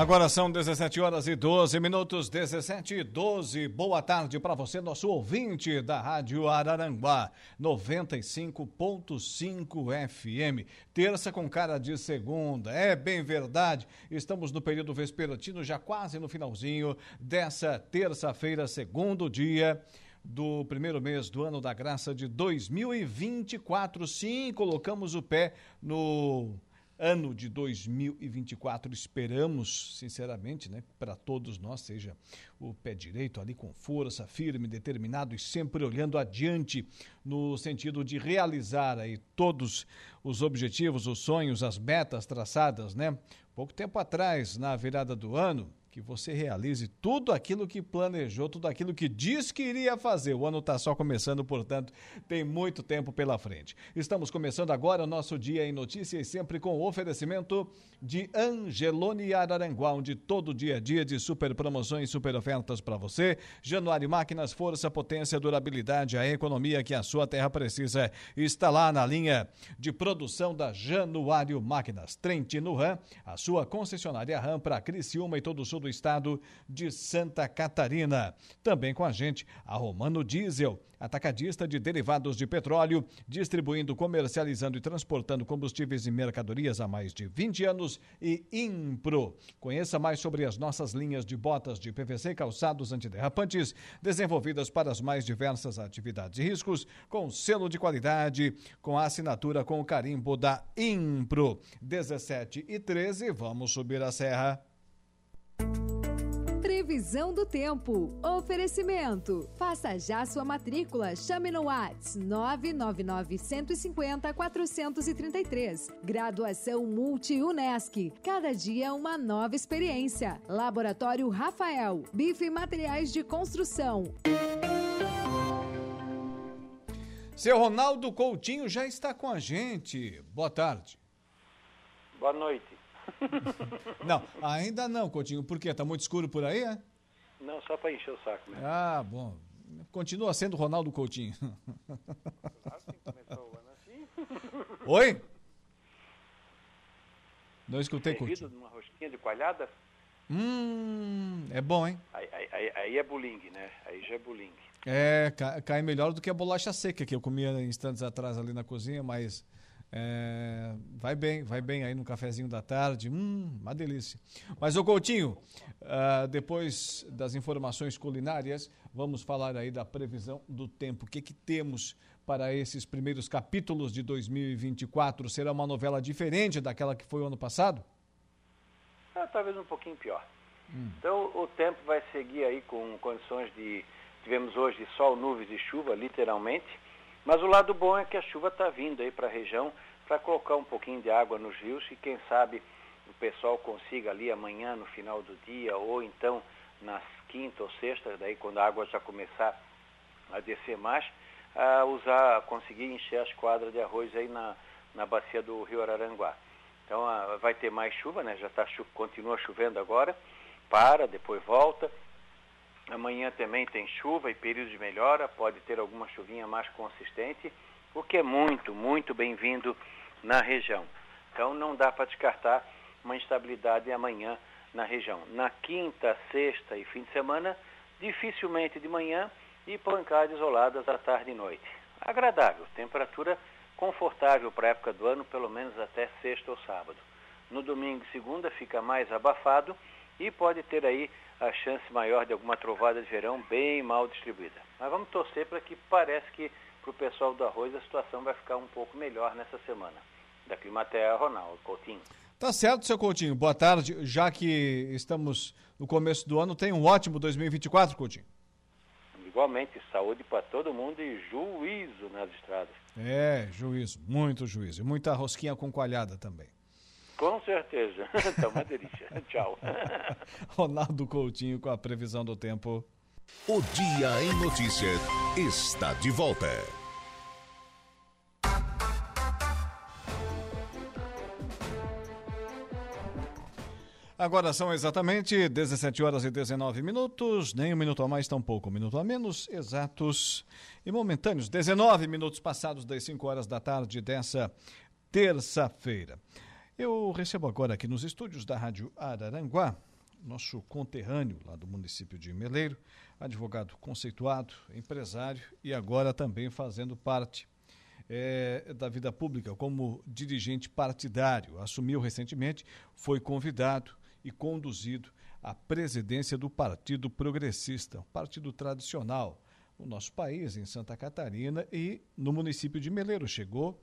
Agora são 17 horas e 12 minutos, 17 e 12. Boa tarde para você, nosso ouvinte da Rádio Araranguá, 95.5 FM. Terça com cara de segunda. É bem verdade. Estamos no período vespertino, já quase no finalzinho dessa terça-feira, segundo dia do primeiro mês do ano da graça de 2024. Sim, colocamos o pé no ano de 2024. Esperamos, sinceramente, né, para todos nós, seja o pé direito ali com força, firme, determinado e sempre olhando adiante no sentido de realizar aí todos os objetivos, os sonhos, as metas traçadas, né? Pouco tempo atrás, na virada do ano, que você realize tudo aquilo que planejou, tudo aquilo que diz que iria fazer. O ano está só começando, portanto, tem muito tempo pela frente. Estamos começando agora o nosse Dia em Notícias, sempre com o oferecimento de Angelone Araranguá, onde todo dia a dia de super promoções, super ofertas para você. Januário Máquinas, força, potência, durabilidade, a economia que a sua terra precisa. Está lá na linha de produção da Januário Máquinas. Trentino Ram, a sua concessionária Ram para Criciúma e todo o sul do estado de Santa Catarina. Também com a gente, a Romano Diesel, atacadista de derivados de petróleo, distribuindo, comercializando e transportando combustíveis e mercadorias há mais de 20 anos e Impro. Conheça mais sobre as nossas linhas de botas de PVC calçados antiderrapantes, desenvolvidas para as mais diversas atividades e riscos, com selo de qualidade, com a assinatura com o carimbo da Impro. 17 e 13, vamos subir a serra. Previsão do tempo. Oferecimento. Faça já sua matrícula. Chame no Whats 999 150 433. Graduação Multi-UNESC. Cada dia uma nova experiência. Laboratório Rafael. Bife e Materiais de Construção. Seu Ronaldo Coutinho já está com a gente. Boa tarde. Boa noite. não, ainda não, Coutinho. Por quê? Tá muito escuro por aí, é? Não, só para encher o saco mesmo. Ah, bom. Continua sendo Ronaldo Coutinho. Assim começou o ano assim. Oi? Não escutei, Servido Coutinho. numa rosquinha de coalhada? Hum, é bom, hein? Aí, aí, aí, é buling, né? Aí já é buling. É, ca- cai melhor do que a bolacha seca que eu comia instantes atrás ali na cozinha, mas é, vai bem, vai bem aí no cafezinho da tarde. Hum, uma delícia. Mas, ô Coutinho, ah, depois das informações culinárias, vamos falar aí da previsão do tempo. O que, que temos para esses primeiros capítulos de 2024? Será uma novela diferente daquela que foi o ano passado? Ah, talvez um pouquinho pior. Então o tempo vai seguir aí com condições de. Tivemos hoje sol, nuvens e chuva, literalmente. Mas o lado bom é que a chuva está vindo aí para a região para colocar um pouquinho de água nos rios e quem sabe o pessoal consiga ali amanhã no final do dia ou então nas quinta ou sexta, daí quando a água já começar a descer mais, a usar, conseguir encher as quadras de arroz aí na, na bacia do Rio Araranguá. Então ah, vai ter mais chuva, né? Já tá, chu- continua chovendo agora, para, depois volta. Amanhã também tem chuva e período de melhora, pode ter alguma chuvinha mais consistente, o que é muito, muito bem-vindo na região. Então não dá para descartar uma instabilidade amanhã na região. Na quinta, sexta e fim de semana, dificilmente de manhã e pancadas isoladas à tarde e noite. Agradável, temperatura confortável para a época do ano, pelo menos até sexta ou sábado. No domingo e segunda fica mais abafado e pode ter aí a chance maior de alguma trovada de verão bem mal distribuída. Mas vamos torcer para que parece que para o pessoal do arroz a situação vai ficar um pouco melhor nessa semana. Da Climatea, Ronaldo Coutinho. Tá certo, seu Coutinho. Boa tarde. Já que estamos no começo do ano, tem um ótimo 2024, Coutinho. Igualmente, saúde para todo mundo e juízo nas estradas. É, juízo, muito juízo. E muita rosquinha com coalhada também. Com certeza. Tá uma delícia. Tchau. Ronaldo Coutinho com a previsão do tempo. O Dia em Notícias está de volta. Agora são exatamente 17 horas e 19 minutos, nem um minuto a mais, tampouco um minuto a menos, exatos e momentâneos. 19 minutos passados das 5 horas da tarde dessa terça-feira. Eu recebo agora aqui nos estúdios da Rádio Araranguá, nosso conterrâneo lá do município de Meleiro, advogado conceituado, empresário e agora também fazendo parte é, da vida pública como dirigente partidário. Assumiu recentemente, foi convidado e conduzido à presidência do Partido Progressista, um partido tradicional no nosso país, em Santa Catarina e no município de Meleiro. Chegou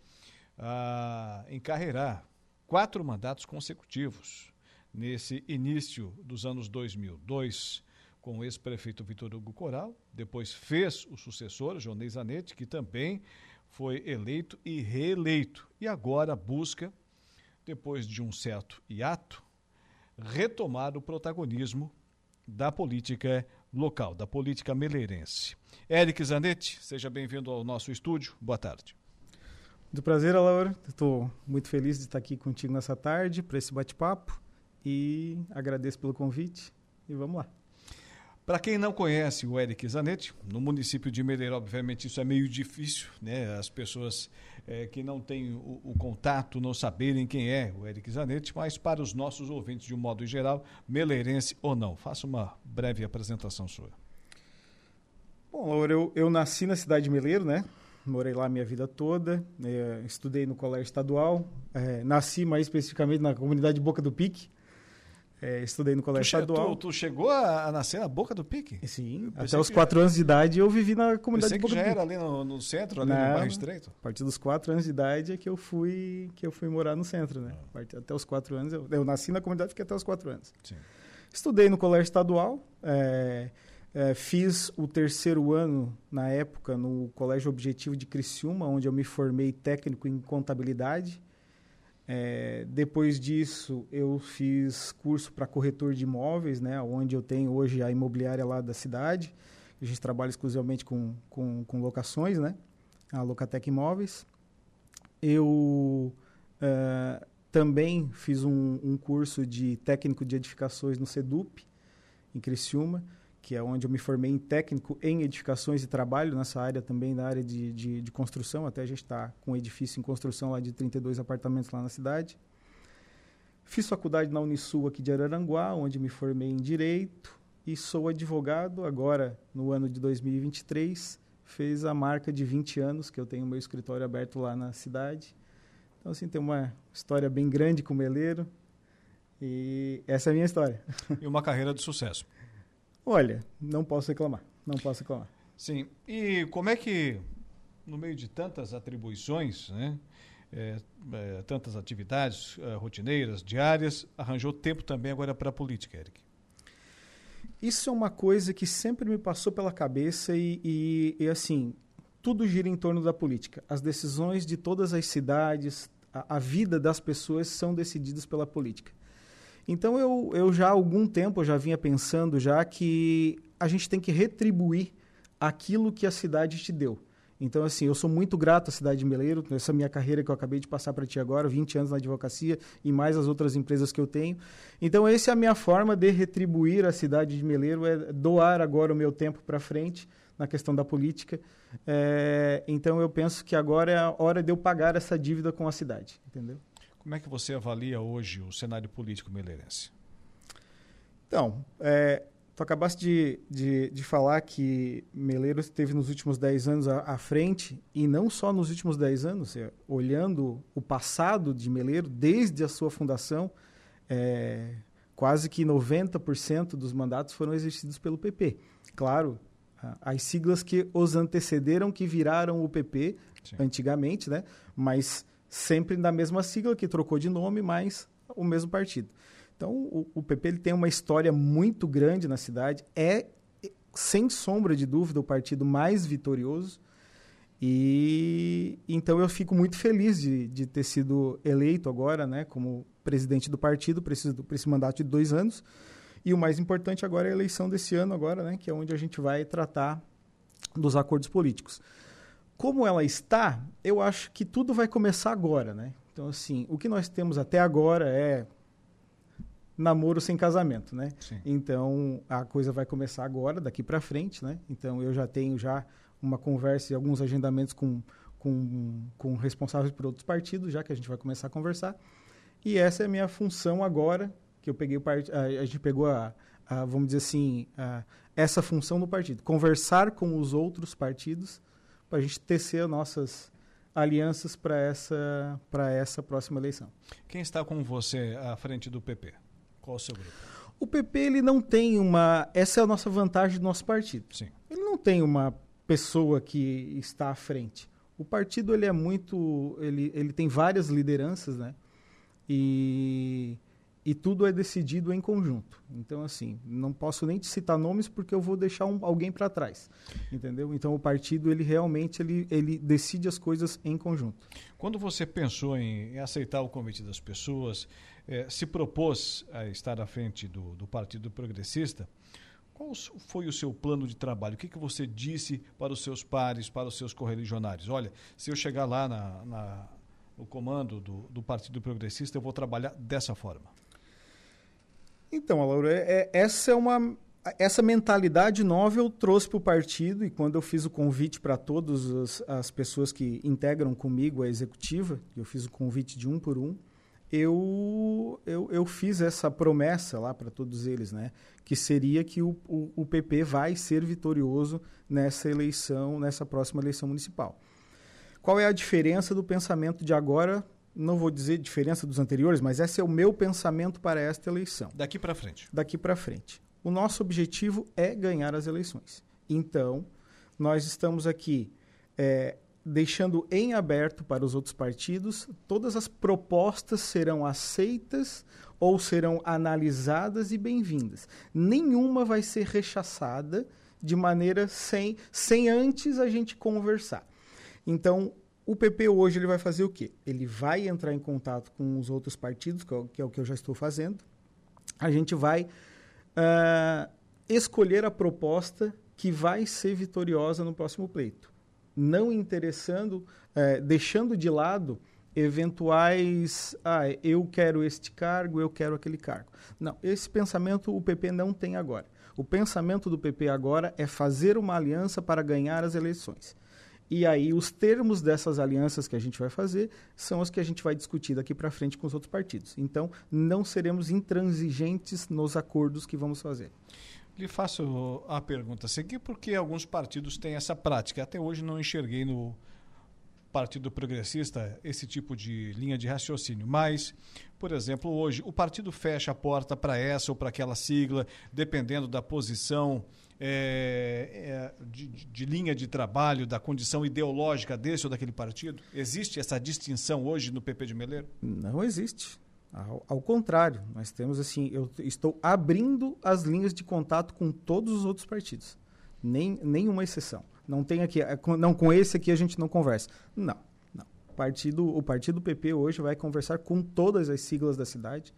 a encarreirar quatro mandatos consecutivos nesse início dos anos 2002 com o ex-prefeito Vitor Hugo Coral, depois fez o sucessor, Jonei Zanetti, que também foi eleito e reeleito, e agora busca, depois de um certo hiato, retomar o protagonismo da política local, da política meleirense. Eric Zanetti, seja bem-vindo ao nosso estúdio. Boa tarde. Muito prazer, Laura. Estou muito feliz de estar aqui contigo nessa tarde para esse bate-papo e agradeço pelo convite e vamos lá. Para quem não conhece o Eric Zanetti, no município de Meleiro, obviamente isso é meio difícil, né? As pessoas é, que não têm o, o, contato não saberem quem é o Eric Zanetti, mas para os nossos ouvintes de um modo geral, meleirense ou não, faça uma breve apresentação sua. Bom, Laura, eu, eu nasci na cidade de Meleiro, né? Morei lá minha vida toda, é, estudei no colégio estadual, é, nasci mais especificamente na comunidade Boca do Pique, é, estudei no colégio tu, estadual. Tu, tu, chegou a, nascer na boca do pique? Sim, até os quatro anos de idade eu vivi na comunidade de Boca que já era ali no, no centro, ali Não, no bairro estreito? A partir dos quatro anos de idade é que eu fui, que eu fui morar no centro, né? Ah. Até os quatro anos, eu, eu nasci na comunidade e fiquei até os quatro anos. Sim. Estudei no colégio estadual, é, é, fiz o terceiro ano, na época, no Colégio Objetivo de Criciúma, onde eu me formei técnico em contabilidade. É, depois disso, eu fiz curso para corretor de imóveis, né, onde eu tenho hoje a imobiliária lá da cidade. A gente trabalha exclusivamente com, com, com locações, né, a Locatec Imóveis. Eu é, também fiz um, um curso de técnico de edificações no SEDUP, em Criciúma que é onde eu me formei em técnico em edificações e trabalho nessa área também, da área de, de, de construção. Até a gente está com um edifício em construção lá de 32 apartamentos lá na cidade. Fiz faculdade na Unisul aqui de Araranguá, onde me formei em Direito e sou advogado agora, no ano de 2023. Fez a marca de 20 anos que eu tenho meu escritório aberto lá na cidade. Então, assim, tem uma história bem grande com o Meleiro. E essa é a minha história. E uma carreira de sucesso. Olha, não posso reclamar, não posso reclamar. Sim, e como é que, no meio de tantas atribuições, né, é, é, tantas atividades é, rotineiras, diárias, arranjou tempo também agora para a política, Eric? Isso é uma coisa que sempre me passou pela cabeça e, e, e assim, tudo gira em torno da política. As decisões de todas as cidades, a, a vida das pessoas são decididas pela política. Então eu, eu já há algum tempo já vinha pensando já que a gente tem que retribuir aquilo que a cidade te deu. Então, assim, eu sou muito grato à cidade de Meleiro, essa minha carreira que eu acabei de passar para ti agora, 20 anos na advocacia e mais as outras empresas que eu tenho. Então, essa é a minha forma de retribuir a cidade de Meleiro, é doar agora o meu tempo para frente na questão da política. É, então, eu penso que agora é a hora de eu pagar essa dívida com a cidade, entendeu? Como é que você avalia hoje o cenário político meleirense? Então, é, tu acabaste de, de, de, falar que Meleiro esteve nos últimos 10 anos à, à, frente, e não só nos últimos 10 anos, é, olhando o passado de Meleiro, desde a sua fundação, é, quase que 90% dos mandatos foram exercidos pelo PP. Claro, as siglas que os antecederam, que viraram o PP Sim. antigamente, né? mas sempre na mesma sigla, que trocou de nome, mas o mesmo partido. Então, o, o PP ele tem uma história muito grande na cidade, é, sem sombra de dúvida, o partido mais vitorioso. E então eu fico muito feliz de, de ter sido eleito agora, né, como presidente do partido, preciso para esse mandato de dois anos. E o mais importante agora é a eleição desse ano agora, né, que é onde a gente vai tratar dos acordos políticos como ela está, eu acho que tudo vai começar agora, né? Então, assim, o que nós temos até agora é namoro sem casamento, né? Sim. Então a coisa vai começar agora, daqui para frente, né? Então eu já tenho já uma conversa e alguns agendamentos com, com, com responsáveis por outros partidos, já que a gente vai começar a conversar. E essa é a minha função agora, que eu peguei o part... a, a gente pegou a, a, vamos dizer assim, a, essa função no partido, conversar com os outros partidos para a gente tecer nossas alianças para essa para essa próxima eleição. Quem está com você à frente do PP? Qual o seu grupo? O PP ele não tem uma, essa é a nossa vantagem do nosso partido. Sim. Ele não tem uma pessoa que está à frente. O partido ele é muito, ele, ele tem várias lideranças, né? E, e tudo é decidido em conjunto. Então assim, não posso nem te citar nomes porque eu vou deixar um, alguém para trás, entendeu? Então o partido ele realmente ele, ele decide as coisas em conjunto. Quando você pensou em, em aceitar o convite das pessoas, eh, se propôs a estar à frente do, do Partido Progressista, qual foi o seu plano de trabalho? O que, que você disse para os seus pares, para os seus correligionários? Olha, se eu chegar lá na, na, no comando do, do, Partido Progressista, eu vou trabalhar dessa forma. Então, Laura, é, é, essa é uma essa mentalidade nova eu trouxe para o partido e quando eu fiz o convite para todas as, as, pessoas que integram comigo a executiva, eu fiz o convite de um por um, eu, eu, eu fiz essa promessa lá para todos eles, né? Que seria que o, o, o, PP vai ser vitorioso nessa eleição, nessa próxima eleição municipal. Qual é a diferença do pensamento de agora? Não vou dizer diferença dos anteriores, mas esse é o meu pensamento para esta eleição. Daqui para frente. Daqui para frente. O nosso objetivo é ganhar as eleições. Então, nós estamos aqui é, deixando em aberto para os outros partidos, todas as propostas serão aceitas ou serão analisadas e bem-vindas. Nenhuma vai ser rechaçada de maneira sem, sem antes a gente conversar. Então, o PP hoje ele vai fazer o quê? Ele vai entrar em contato com os outros partidos, que é o que, é eu já estou fazendo. A gente vai uh, escolher a proposta que vai ser vitoriosa no próximo pleito não interessando, é, deixando de lado eventuais, ah, eu quero este cargo, eu quero aquele cargo. Não, esse pensamento o PP não tem agora. O pensamento do PP agora é fazer uma aliança para ganhar as eleições. E aí os termos dessas alianças que a gente vai fazer são os que a gente vai discutir daqui para frente com os outros partidos. Então, não seremos intransigentes nos acordos que vamos fazer. Lhe faço a pergunta a seguir, porque alguns partidos têm essa prática. Até hoje não enxerguei no Partido Progressista esse tipo de linha de raciocínio. Mas, por exemplo, hoje o partido fecha a porta para essa ou para aquela sigla, dependendo da posição é, é, de, de, linha de trabalho, da condição ideológica desse ou daquele partido? Existe essa distinção hoje no PP de Meleiro? Não existe. Ao, ao, contrário, nós temos assim, eu estou abrindo as linhas de contato com todos os outros partidos. Nem, nenhuma exceção. Não tem aqui, é, não com esse aqui a gente não conversa. Não, não. Partido, o partido PP hoje vai conversar com todas as siglas da cidade.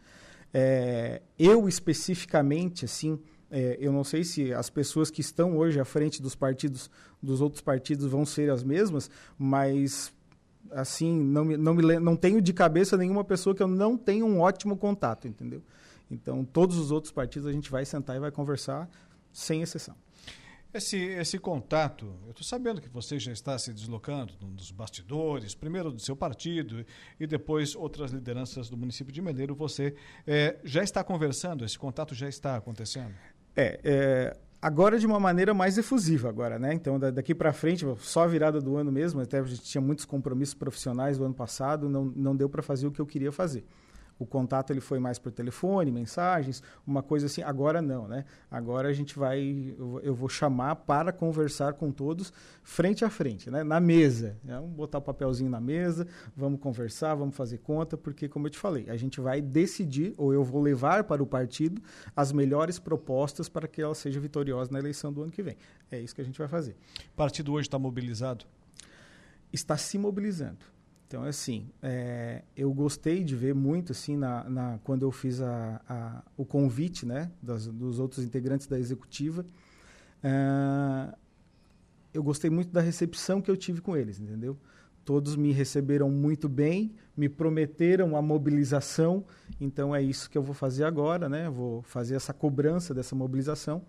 É, eu especificamente, assim, é, eu não sei se as pessoas que estão hoje à frente dos partidos, dos outros partidos, vão ser as mesmas, mas assim, não, me, não, me, não tenho de cabeça nenhuma pessoa que eu não tenho um ótimo contato, entendeu? Então, todos os outros partidos a gente vai sentar e vai conversar, sem exceção. Esse, esse contato, eu estou sabendo que você já está se deslocando nos bastidores, primeiro do seu partido e depois outras lideranças do município de Meleiro. Você é, já está conversando? Esse contato já está acontecendo? É, é agora de uma maneira mais efusiva agora, né? Então daqui para frente, só a virada do ano mesmo, até a gente tinha muitos compromissos profissionais do ano passado, não, não deu para fazer o que eu queria fazer. O contato ele foi mais por telefone, mensagens, uma coisa assim. Agora não, né? Agora a gente vai, eu vou chamar para conversar com todos frente a frente, né? Na mesa. Né? Vamos botar o papelzinho na mesa, vamos conversar, vamos fazer conta, porque como eu te falei, a gente vai decidir ou eu vou levar para o partido as melhores propostas para que ela seja vitoriosa na eleição do ano que vem. É isso que a gente vai fazer. O partido hoje está mobilizado? Está se mobilizando então, assim, é, eu gostei de ver muito, assim, na, na quando eu fiz a, a, o convite, né, das, dos outros integrantes da executiva, é, eu gostei muito da recepção que eu tive com eles, entendeu? todos me receberam muito bem, me prometeram a mobilização, então é isso que eu vou fazer agora, né? Vou fazer essa cobrança dessa mobilização.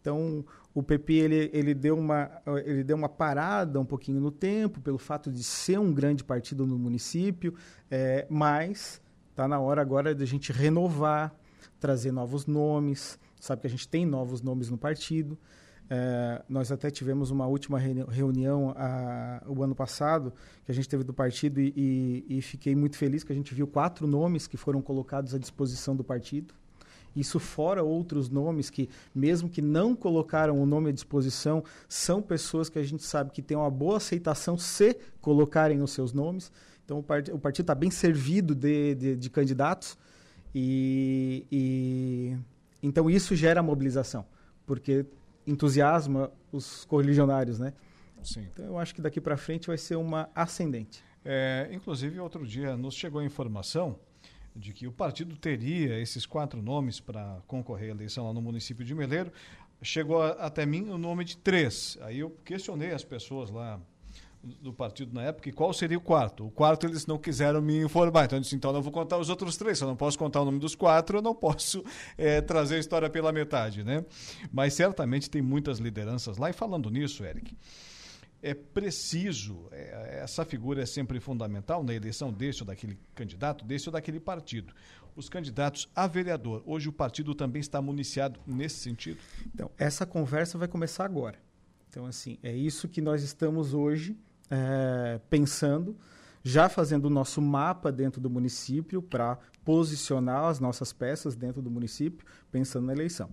Então, o PP ele, ele, deu uma, ele deu uma parada um pouquinho no tempo, pelo fato de ser um grande partido no município, é, mas está na hora agora de a gente renovar, trazer novos nomes. Sabe que a gente tem novos nomes no partido. É, nós até tivemos uma última reunião a, o ano passado, que a gente teve do partido, e, e, e, fiquei muito feliz que a gente viu quatro nomes que foram colocados à disposição do partido. Isso fora outros nomes que, mesmo que não colocaram o nome à disposição, são pessoas que a gente sabe que têm uma boa aceitação se colocarem os seus nomes. Então, o, part o partido está bem servido de, de, de candidatos. E, e, então, isso gera mobilização, porque entusiasma os correligionários, né? Sim. Então eu acho que daqui para frente vai ser uma ascendente. É, inclusive, outro dia nos chegou a informação de que o partido teria esses quatro nomes para concorrer à eleição lá no município de Meleiro. Chegou a, até mim o nome de três. Aí eu questionei as pessoas lá do partido na época e qual seria o quarto. O quarto eles não quiseram me informar. Então eu disse, então eu vou contar os outros três. Se eu não posso contar o nome dos quatro, eu não posso é, trazer a história pela metade, né? Mas certamente tem muitas lideranças lá. E falando nisso, Eric, é preciso, é, essa figura é sempre fundamental na eleição desse ou daquele candidato, desse ou daquele partido. Os candidatos a vereador, hoje o partido também está municiado nesse sentido? Então, essa conversa vai começar agora. Então, assim, é isso que nós estamos hoje é, pensando, já fazendo o nosso mapa dentro do município para posicionar as nossas peças dentro do município, pensando na eleição.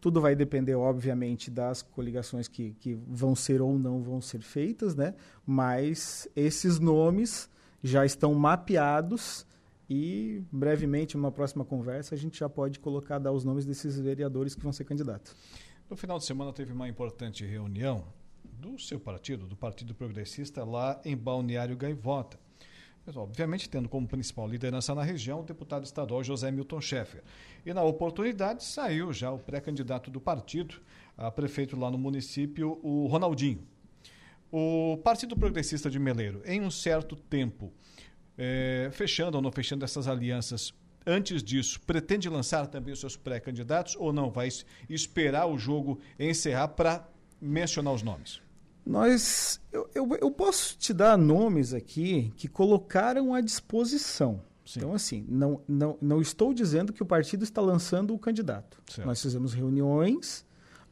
Tudo vai depender, obviamente, das coligações que, que vão ser ou não vão ser feitas, né? mas esses nomes já estão mapeados e brevemente, numa próxima conversa, a gente já pode colocar, dar os nomes desses vereadores que vão ser candidatos. No final de semana teve uma importante reunião do seu partido, do Partido Progressista, lá em Balneário Gaivota. Mas, obviamente, tendo como principal liderança na região o deputado estadual José Milton Schaeffer. E, na oportunidade, saiu já o pré-candidato do partido, a prefeito lá no município, o Ronaldinho. O Partido Progressista de Meleiro, em um certo tempo, é, fechando ou não fechando essas alianças, antes disso, pretende lançar também os seus pré-candidatos ou não? Vai esperar o jogo encerrar para mencionar os nomes? Nós, eu, eu, eu, posso te dar nomes aqui que colocaram à disposição. Sim. Então, assim, não, não, não estou dizendo que o partido está lançando o candidato. Certo. Nós fizemos reuniões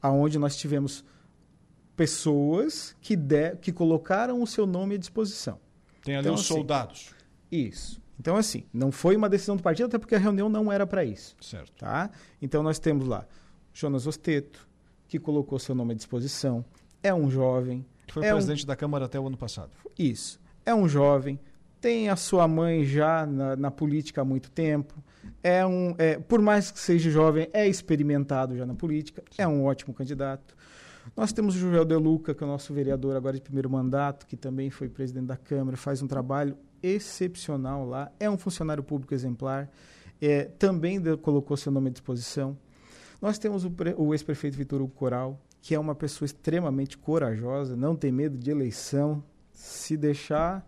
aonde nós tivemos pessoas que, de, que colocaram o seu nome à disposição. Tem ali então, os assim, soldados. Isso. Então, assim, não foi uma decisão do partido, até porque a reunião não era para isso. Certo. Tá? Então, nós temos lá Jonas Osteto, que colocou seu nome à disposição. É um jovem. Que foi é presidente um... da Câmara até o ano passado. Isso. É um jovem, tem a sua mãe já na, na política há muito tempo. É um, é, por mais que seja jovem, é experimentado já na política. É um ótimo candidato. Nós temos o Joel De Luca, que é o nosso vereador agora de primeiro mandato, que também foi presidente da Câmara, faz um trabalho excepcional lá. É um funcionário público exemplar. É, também de, colocou seu nome à disposição. Nós temos o, o ex-prefeito Vitor Hugo Coral, que é uma pessoa extremamente corajosa, não tem medo de eleição. Se deixar,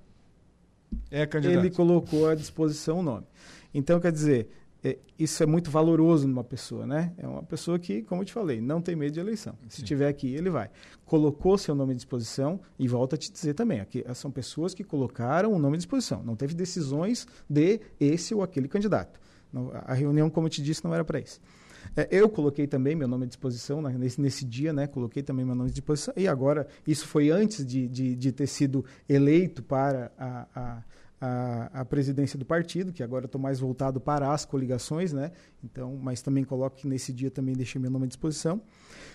é candidato. ele colocou à disposição o nome. Então, quer dizer, é, isso é muito valoroso numa pessoa, né? É uma pessoa que, como eu te falei, não tem medo de eleição. Se tiver aqui, ele vai. Colocou seu nome à disposição e volta a te dizer também, aqui são pessoas que colocaram o nome à disposição. Não teve decisões de esse ou aquele candidato. a reunião, como eu te disse, não era para isso. É, eu coloquei também meu nome à disposição né, nesse, nesse, dia, né? Coloquei também meu nome à disposição. E agora, isso foi antes de, de, de ter sido eleito para a, a a, a, presidência do partido, que agora estou mais voltado para as coligações, né? Então, mas também coloco que nesse dia também deixei meu nome à disposição.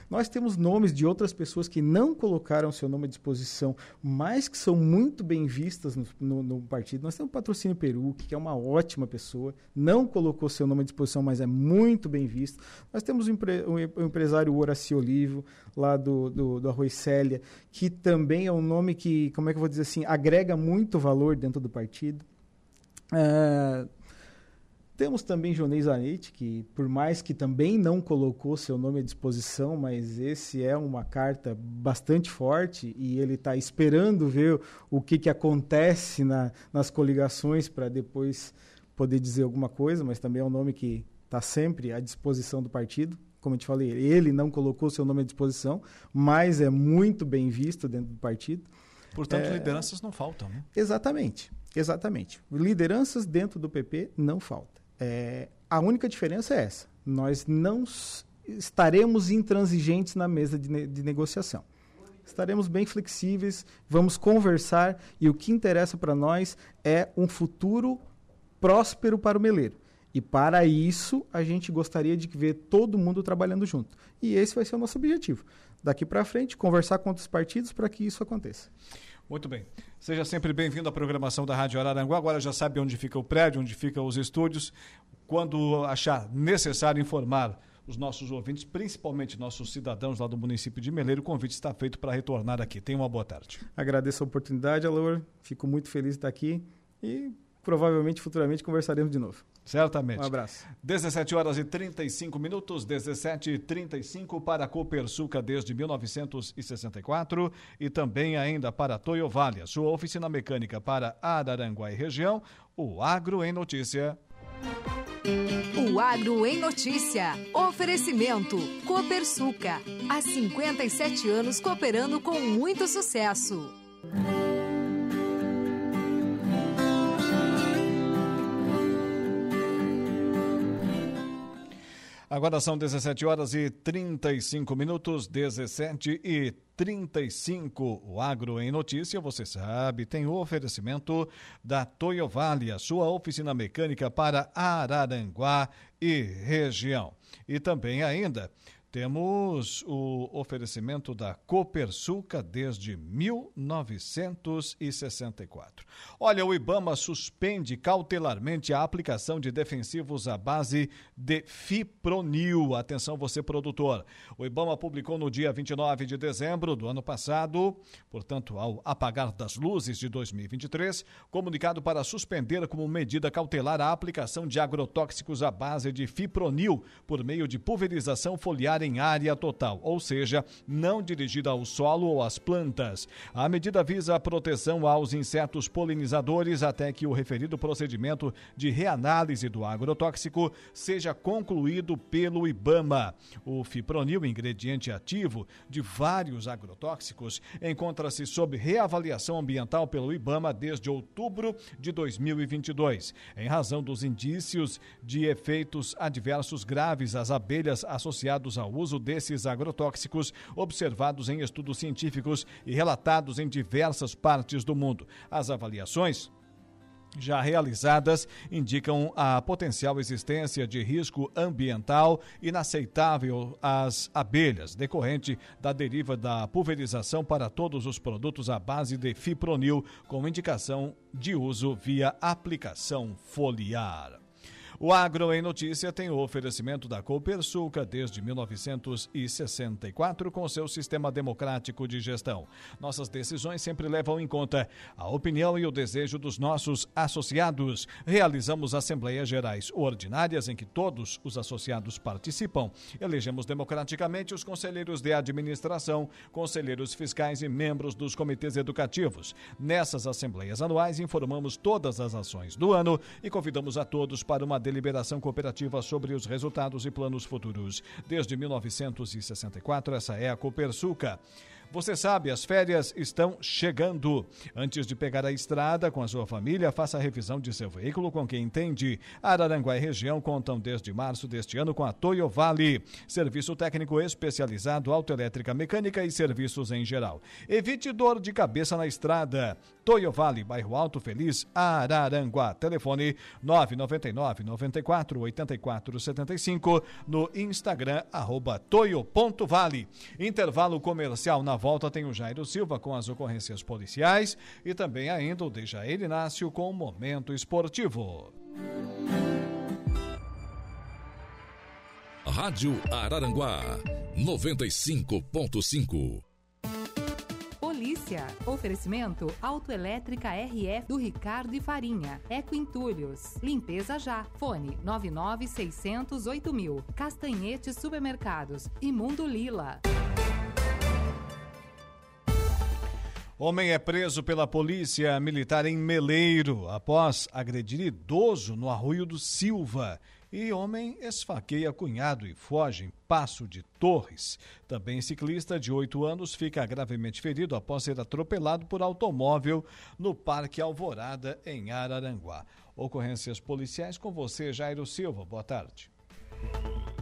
Nós temos nomes de outras pessoas que não colocaram seu nome à disposição, mas que são muito bem vistas no, no, no partido. Nós temos o Patrocínio Peru, que é uma ótima pessoa, não colocou seu nome à disposição, mas é muito bem visto. Nós temos o, empre, o, o empresário Horaci Olivo, lá do, do, do Arroz Célia, que também é um nome que, como é que eu vou dizer assim, agrega muito valor dentro do partido. É, Temos também Jonei Zanetti, que por mais que também não colocou seu nome à disposição, mas esse é uma carta bastante forte e ele está esperando ver o que, que acontece na, nas coligações para depois poder dizer alguma coisa, mas também é um nome que está sempre à disposição do partido. Como eu te falei, ele não colocou seu nome à disposição, mas é muito bem visto dentro do partido. Portanto, é... lideranças não faltam, né? Exatamente, exatamente. Lideranças dentro do PP não faltam. É, a única diferença é essa. Nós não estaremos intransigentes na mesa de, ne de negociação. Estaremos bem flexíveis, vamos conversar e o que interessa para nós é um futuro próspero para o Meleiro. E para isso, a gente gostaria de ver todo mundo trabalhando junto. E esse vai ser o nosso objetivo. Daqui para frente, conversar com outros partidos para que isso aconteça. Muito bem. Seja sempre bem-vindo à programação da Rádio Araranguá. Agora já sabe onde fica o prédio, onde ficam os estúdios. Quando achar necessário informar os nossos ouvintes, principalmente nossos cidadãos lá do município de Meleiro, o convite está feito para retornar aqui. Tenha uma boa tarde. Agradeço a oportunidade, Alor. Fico muito feliz de estar aqui e provavelmente futuramente conversaremos de novo. Certamente. Um abraço. 17 horas e 35 minutos, 17 e 35 para a Copersuca desde 1964 e também ainda para Toyo Vale, sua oficina mecânica para Araranguá e região, o Agro em Notícia. O Agro em Notícia. Oferecimento. Copersuca. Há 57 anos cooperando com muito sucesso. Agora são 17 horas e 35 minutos, 17 e 35. O Agro em Notícia, você sabe, tem o oferecimento da Toyo Vale, a sua oficina mecânica para Araranguá e região. E também ainda temos o oferecimento da Copersuca desde 1964. Olha, o Ibama suspende cautelarmente a aplicação de defensivos à base de fipronil. Atenção você produtor. O Ibama publicou no dia 29 de dezembro do ano passado, portanto, ao apagar das luzes de 2023, comunicado para suspender como medida cautelar a aplicação de agrotóxicos à base de fipronil por meio de pulverização foliar em área total, ou seja, não dirigida ao solo ou às plantas. A medida visa a proteção aos insetos polinizadores até que o referido procedimento de reanálise do agrotóxico seja concluído pelo IBAMA. O fipronil, ingrediente ativo de vários agrotóxicos, encontra-se sob reavaliação ambiental pelo IBAMA desde outubro de 2022, em razão dos indícios de efeitos adversos graves às abelhas associados ao uso desses agrotóxicos observados em estudos científicos e relatados em diversas partes do mundo. As avaliações já realizadas indicam a potencial existência de risco ambiental inaceitável às abelhas, decorrente da deriva da pulverização para todos os produtos à base de fipronil, com indicação de uso via aplicação foliar. O Agro em Notícia tem o oferecimento da Copersuca desde 1964 com seu sistema democrático de gestão. Nossas decisões sempre levam em conta a opinião e o desejo dos nossos associados. Realizamos assembleias gerais ordinárias em que todos os associados participam. Elegemos democraticamente os conselheiros de administração, conselheiros fiscais e membros dos comitês educativos. Nessas assembleias anuais informamos todas as ações do ano e convidamos a todos para uma deliberação cooperativa sobre os resultados e planos futuros. Desde 1964, essa é a Copersuca. Você sabe, as férias estão chegando. Antes de pegar a estrada com a sua família, faça a revisão de seu veículo com quem entende. Araranguá e região contam desde março deste ano com a Toyo Vale, serviço técnico especializado, autoelétrica mecânica e serviços em geral. Evite dor de cabeça na estrada. Toyo Vale, bairro Alto Feliz, Araranguá. Telefone 999 94 84 75 no Instagram arroba toyo.vale. Intervalo comercial na volta tem o Jairo Silva com as ocorrências policiais e também ainda o Dejair Inácio com o Momento Esportivo. Rádio Araranguá 95.5 polícia. Oferecimento Autoelétrica RF do Ricardo e Farinha. Eco Entulhos. Limpeza já. Fone 99608 mil. Castanhetes Supermercados. Imundo Lila. Homem é preso pela polícia militar em Meleiro após agredir idoso no Arroio do Silva. E homem esfaqueia cunhado e foge em Passo de Torres. Também ciclista de 8 anos fica gravemente ferido após ser atropelado por automóvel no Parque Alvorada, em Araranguá. Ocorrências policiais com você, Jairo Silva. Boa tarde.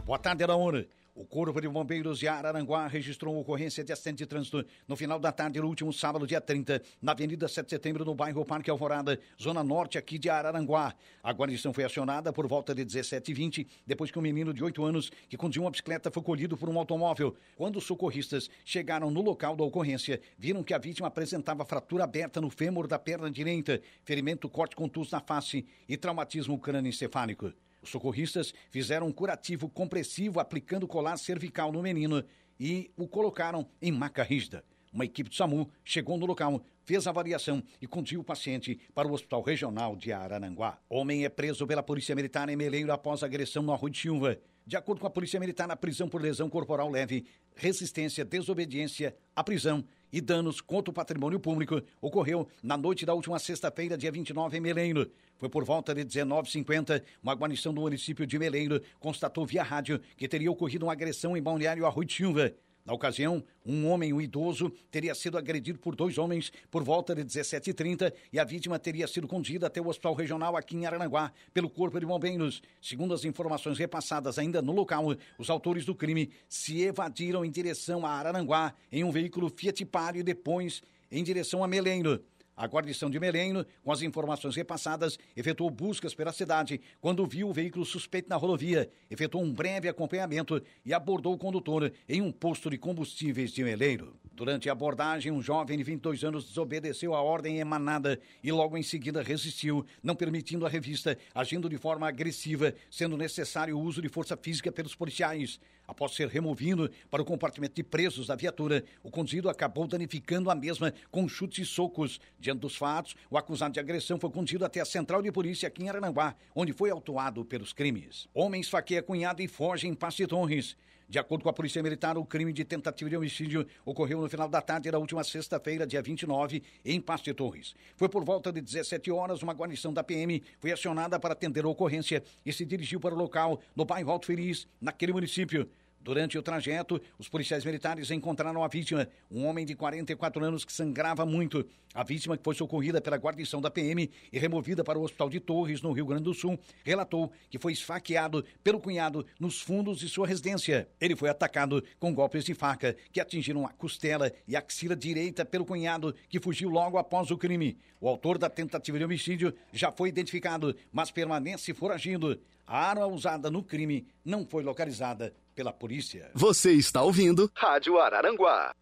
Boa tarde, Araúna. O Corpo de Bombeiros de Araranguá registrou ocorrência de acidente de trânsito no final da tarde do último sábado, dia 30, na Avenida 7 de Setembro, no bairro Parque Alvorada, zona norte aqui de Araranguá. A guarnição foi acionada por volta de 17h20, depois que um menino de 8 anos que conduzia uma bicicleta foi colhido por um automóvel. Quando os socorristas chegaram no local da ocorrência, viram que a vítima apresentava fratura aberta no fêmur da perna direita, ferimento corte contuso na face e traumatismo crânioencefálico. Os socorristas fizeram um curativo compressivo aplicando colar cervical no menino e o colocaram em maca rígida. Uma equipe do SAMU chegou no local, fez a avaliação e conduziu o paciente para o Hospital Regional de Araranguá. Homem é preso pela Polícia Militar em Meleiro após agressão no Arroio de Silva. De acordo com a Polícia Militar, a prisão por lesão corporal leve, resistência, desobediência à prisão e danos contra o patrimônio público ocorreu na noite da última sexta-feira, dia 29, em Meleiro. Foi por volta de 19h50, uma guarnição do município de Meleiro constatou via rádio que teria ocorrido uma agressão em Balneário Arroio de Silva. Na ocasião, um homem, um idoso, teria sido agredido por dois homens por volta de 17h30 e a vítima teria sido conduzida até o Hospital Regional aqui em Aranaguá pelo Corpo de Bombeiros. Segundo as informações repassadas ainda no local, os autores do crime se evadiram em direção a Araranguá em um veículo Fiat Palio e depois em direção a Meleiro. A guarnição de Meleno, com as informações repassadas, efetuou buscas pela cidade quando viu o veículo suspeito na rodovia, efetuou um breve acompanhamento e abordou o condutor em um posto de combustíveis de Meleiro. Durante a abordagem, um jovem de 22 anos desobedeceu a ordem emanada e logo em seguida resistiu, não permitindo a revista, agindo de forma agressiva, sendo necessário o uso de força física pelos policiais. Após ser removido para o compartimento de presos da viatura, o conduzido acabou danificando a mesma com chutes e socos. Diante dos fatos, o acusado de agressão foi conduzido até a central de polícia aqui em Arananguá, onde foi autuado pelos crimes. Homem esfaqueia cunhado e foge em Passe Torres. De acordo com a Polícia Militar, o crime de tentativa de homicídio ocorreu no final da tarde da última sexta-feira, dia 29, em Passe Torres. Foi por volta de 17 horas, uma guarnição da PM foi acionada para atender a ocorrência e se dirigiu para o local, no bairro Alto Feliz, naquele município. Durante o trajeto, os policiais militares encontraram a vítima, um homem de 44 anos que sangrava muito. A vítima, que foi socorrida pela guarnição da PM e removida para o Hospital de Torres, no Rio Grande do Sul, relatou que foi esfaqueado pelo cunhado nos fundos de sua residência. Ele foi atacado com golpes de faca que atingiram a costela e a axila direita pelo cunhado, que fugiu logo após o crime. O autor da tentativa de homicídio já foi identificado, mas permanece foragindo. A arma usada no crime não foi localizada pela polícia. Você está ouvindo Rádio Araranguá.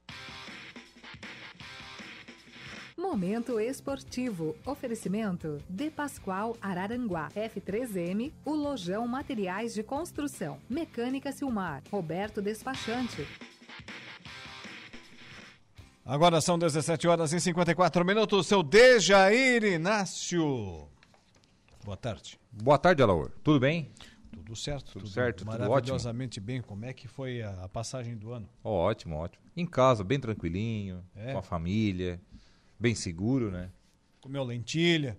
Momento esportivo. Oferecimento De Pascoal Araranguá. F3M, o Lojão Materiais de Construção. Mecânica Silmar. Roberto Despachante. Agora são 17 horas e 54 minutos. Seu Dejair Inácio. Boa tarde. Boa tarde, Alaor. Tudo bem? Tudo certo. Tudo, tudo certo, tudo Maravilhosamente bem. Como é que foi a, a passagem do ano? Oh, ótimo, ótimo. Em casa, bem tranquilinho, é. com a família, bem seguro, né? Comeu lentilha.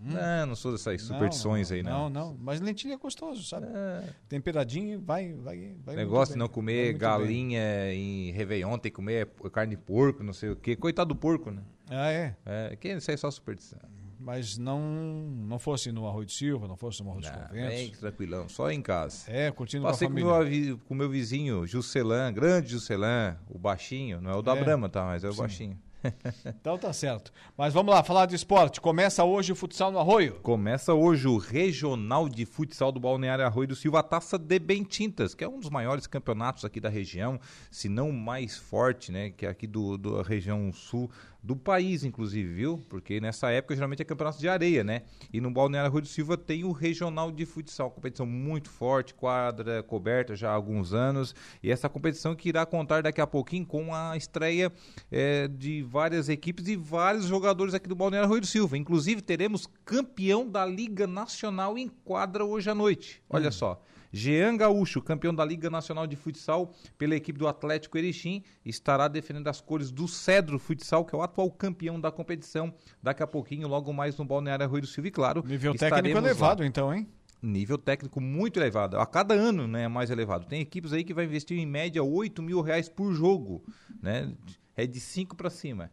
Hum. Não, não sou dessas superstições não, aí, não. Não, não. Mas lentilha é gostoso, sabe? É. Temperadinho, vai, vai, vai. Negócio de não comer galinha bem. em Réveillon, tem que comer carne de porco, não sei o quê. Coitado do porco, né? Ah, é? É, que isso aí é só superstição mas não não fosse no Arroio de Silva, não fosse no Arroio dos Conventos. Bem tranquilão, só em casa. É, curtindo Passei com a família. com o meu vizinho, Juscelan, grande Juscelan, o baixinho, não é o da é. Brama, tá, mas é o Sim. baixinho. então tá certo. Mas vamos lá, falar de esporte. Começa hoje o futsal no Arroio. Começa hoje o Regional de Futsal do Balneário Arroio do Silva, a Taça de Bentintas, que é um dos maiores campeonatos aqui da região, se não o mais forte, né, que é aqui do, da região sul do país, inclusive, viu? Porque nessa época geralmente é campeonato de areia, né? E no Balneário Rui do Silva tem o Regional de Futsal, competição muito forte, quadra coberta já há alguns anos. E essa competição que irá contar daqui a pouquinho com a estreia é, de várias equipes e vários jogadores aqui do Balneário Rui do Silva. Inclusive, teremos campeão da Liga Nacional em quadra hoje à noite. Olha hum. só. Jean Gaúcho, campeão da Liga Nacional de Futsal pela equipe do Atlético Erechim, estará defendendo as cores do Cedro Futsal, que é o atual campeão da competição. Daqui a pouquinho, logo mais no Balneário Rui do Silva. E claro, nível técnico elevado, lá. então, hein? nível técnico muito elevado. A cada ano né, é mais elevado. Tem equipes aí que vai investir em média 8 mil reais por jogo. Né? É de 5 para cima.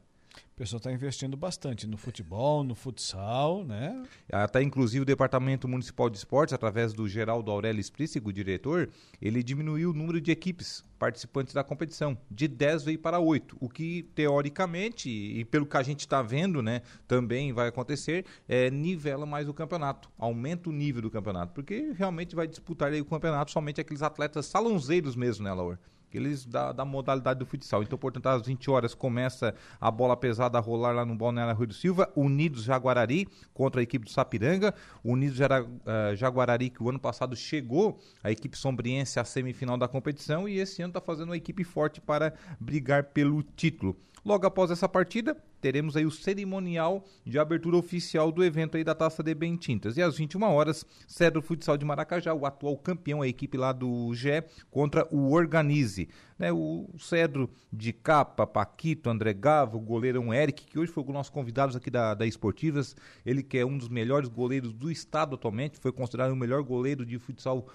Pessoal está investindo bastante no futebol, no futsal, né? Até inclusive o Departamento Municipal de Esportes, através do Geraldo Aurélio Sprícigo, diretor, ele diminuiu o número de equipes participantes da competição. De 10 veio para 8, o que teoricamente, e pelo que a gente está vendo, né, também vai acontecer, é, nivela mais o campeonato, aumenta o nível do campeonato, porque realmente vai disputar aí o campeonato somente aqueles atletas salãozeiros mesmo, né, Laura? Eles da, da modalidade do futsal. Então, portanto, às 20 horas começa a bola pesada a rolar lá no Balneário Rui do Silva, Unidos Jaguarari contra a equipe do Sapiranga, Unidos uh, Jaguarari que o ano passado chegou a equipe sombriense à semifinal da competição e esse ano está fazendo uma equipe forte para brigar pelo título. Logo após essa partida, teremos aí o cerimonial de abertura oficial do evento aí da Taça de Bentintas. E às 21 horas, Cedro Futsal de Maracajá, o atual campeão, a equipe lá do GE, contra o Organize. Né, o Cedro de Capa, Paquito, André Gava, o goleirão Eric, que hoje foi o nosso convidado aqui da, da Esportivas, ele que é um dos melhores goleiros do estado atualmente, foi considerado o melhor goleiro de futsal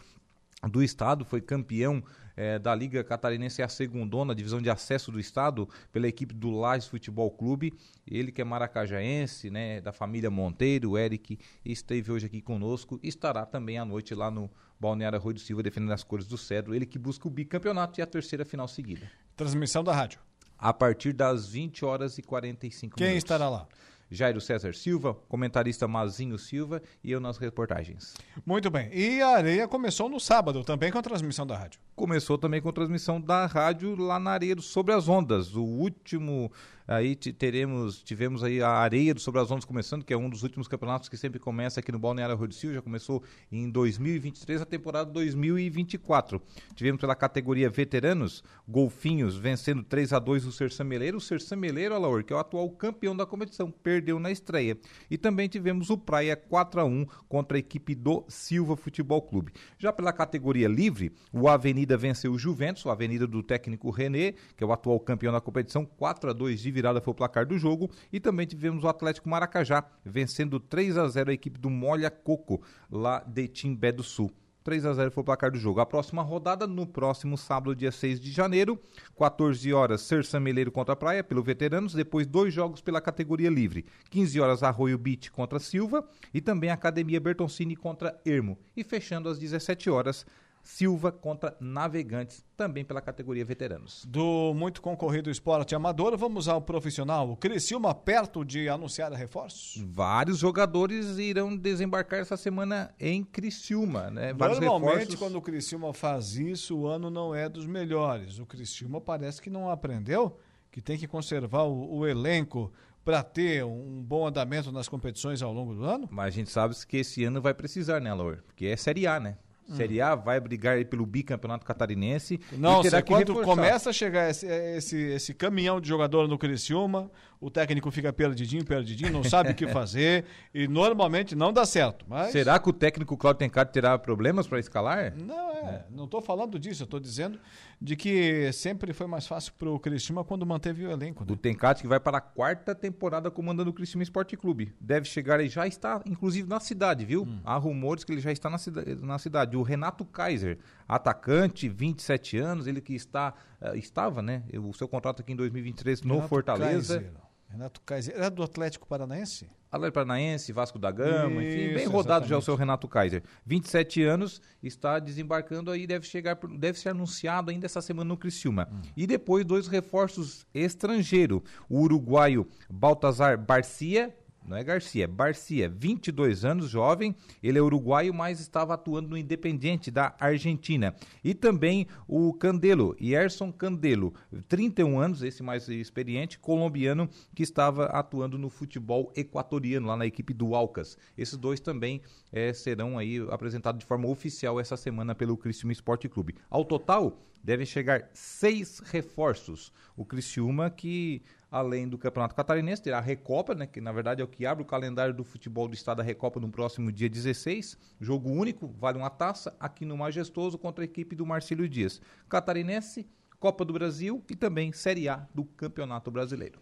do estado, foi campeão é, da Liga Catarinense, é a segundona, divisão de acesso do estado, pela equipe do Lages Futebol Clube. Ele que é maracajaense, né, da família Monteiro, o Eric, esteve hoje aqui conosco e estará também à noite lá no Balneário Rui do Silva defendendo as cores do Cedro. Ele que busca o bicampeonato e a terceira final seguida. Transmissão da rádio. A partir das 20 horas e 45 Quem minutos. Quem estará lá? Jairo César Silva, comentarista Mazinho Silva e eu nas reportagens. Muito bem. E a Areia começou no sábado, também com a transmissão da rádio. Começou também com a transmissão da rádio lá na Areia Sobre as Ondas. O último Aí teremos, tivemos aí a Areia do Sobre as Ondas começando, que é um dos últimos campeonatos que sempre começa aqui no Balneário Rio do Sil, já começou em 2023, a temporada 2024. Tivemos pela categoria veteranos, Golfinhos vencendo 3 a 2 o Sersameleiro, o Sersameleiro, Alaor, que é o atual campeão da competição, perdeu na estreia. E também tivemos o Praia 4 a 1 contra a equipe do Silva Futebol Clube. Já pela categoria livre, o Avenida venceu o Juventus, o Avenida do técnico René, que é o atual campeão da competição, 4 a 2 de virada foi o placar do jogo. E também tivemos o Atlético Maracajá vencendo 3 a 0 a equipe do Molha Coco, lá de Timbé do Sul. 3 a 0 foi o placar do jogo. A próxima rodada, no próximo sábado, dia 6 de janeiro, 14 horas, Sersa Meleiro contra a Praia, pelo Veteranos. Depois, dois jogos pela categoria livre. 15 horas, Arroio Beach contra Silva. E também Academia Bertoncini contra Ermo. E fechando às 17 horas, Silva contra Navegantes, também pela categoria veteranos. Do muito concorrido esporte amador, vamos ao profissional. O Criciúma perto de anunciar reforços? Vários jogadores irão desembarcar essa semana em Criciúma, né? Vários Normalmente, reforços... quando o Criciúma faz isso, o ano não é dos melhores. O Criciúma parece que não aprendeu que tem que conservar o, o elenco para ter um bom andamento nas competições ao longo do ano? Mas a gente sabe que esse ano vai precisar, né, Laura? Porque é Série A, né? Série A, vai brigar pelo bicampeonato catarinense. Não, terá que quando reforçar. começa a chegar esse, esse, esse, caminhão de jogador no Criciúma, o técnico fica perdidinho, perdidinho, não sabe o que fazer e normalmente não dá certo. Mas... Será que o técnico Claudio Tencati terá problemas para escalar? Não, é, é. não estou falando disso, eu estou dizendo de que sempre foi mais fácil para o Criciúma quando manteve o elenco. Né? Do Tencati que vai para a quarta temporada comandando o Criciúma Esporte Clube. Deve chegar e já está, inclusive, na cidade, viu? Hum. Há rumores que ele já está na, cida na cidade. O Renato Kaiser, atacante, 27 anos, ele que está, uh, estava, né? O seu contrato aqui em 2023 Renato no Fortaleza. Kaiser. Renato Kaiser. Era do Atlético Paranaense? Atlético Paranaense, Vasco da Gama, Isso, enfim, bem rodado exatamente. já o seu Renato Kaiser. 27 anos, está desembarcando aí, deve chegar, deve ser anunciado ainda essa semana no Criciúma. Hum. E depois dois reforços estrangeiros. O uruguaio Baltazar Barcia, não é Garcia, é Barcia, 22 anos, jovem, ele é uruguaio, mas estava atuando no Independiente da Argentina. E também o Candelo, Yerson Candelo, 31 anos, esse mais experiente, colombiano, que estava atuando no futebol equatoriano, lá na equipe do Alcas. Esses dois também é, serão aí apresentados de forma oficial essa semana pelo Criciúma Esporte Clube. Ao total, devem chegar seis reforços. O Criciúma que além do Campeonato Catarinense, terá a Recopa, né, que na verdade é o que abre o calendário do futebol do estado da Recopa no próximo dia 16. Jogo único, vale uma taça, aqui no Majestoso contra a equipe do Marcílio Dias. Catarinense, Copa do Brasil e também Série A do Campeonato Brasileiro.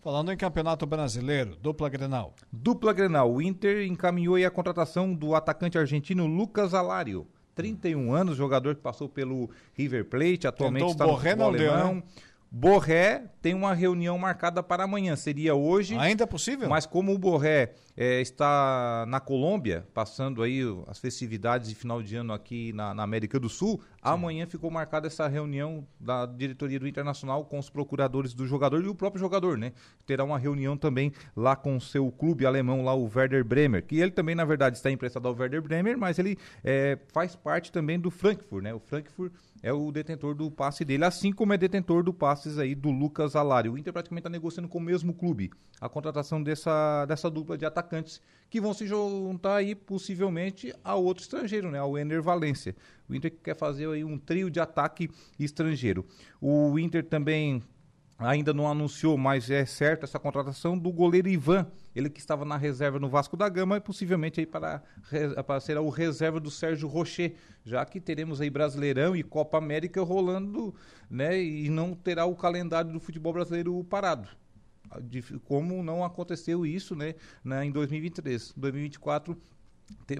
Falando em Campeonato Brasileiro, dupla Grenal. Dupla Grenal, o Inter encaminhou a contratação do atacante argentino Lucas Alário. 31 anos, jogador que passou pelo River Plate, atualmente Tentou está no Borré futebol alemão. Deu, né? Borré tem uma reunião marcada para amanhã, seria hoje. Ainda é possível? Mas como o Borré é, está na Colômbia, passando aí as festividades de final de ano aqui na, na América do Sul, Sim. amanhã ficou marcada essa reunião da diretoria do Internacional com os procuradores do jogador e o próprio jogador, né? Terá uma reunião também lá com o seu clube alemão, lá o Werder Bremer, que ele também, na verdade, está emprestado ao Werder Bremer, mas ele é, faz parte também do Frankfurt, né? O Frankfurt é o detentor do passe dele, assim como é detentor do passes aí do Lucas Alário. O Inter praticamente está negociando com o mesmo clube a contratação dessa, dessa dupla de atacantes que vão se juntar aí possivelmente a outro estrangeiro, né, ao Ener Valência. O Inter quer fazer aí um trio de ataque estrangeiro. O Inter também ainda não anunciou, mas é certo essa contratação do goleiro Ivan, ele que estava na reserva no Vasco da Gama e possivelmente aí para, para ser o reserva do Sérgio Rocher, já que teremos aí Brasileirão e Copa América rolando, né, e não terá o calendário do futebol brasileiro parado. Como não aconteceu isso, né, em 2023. 2024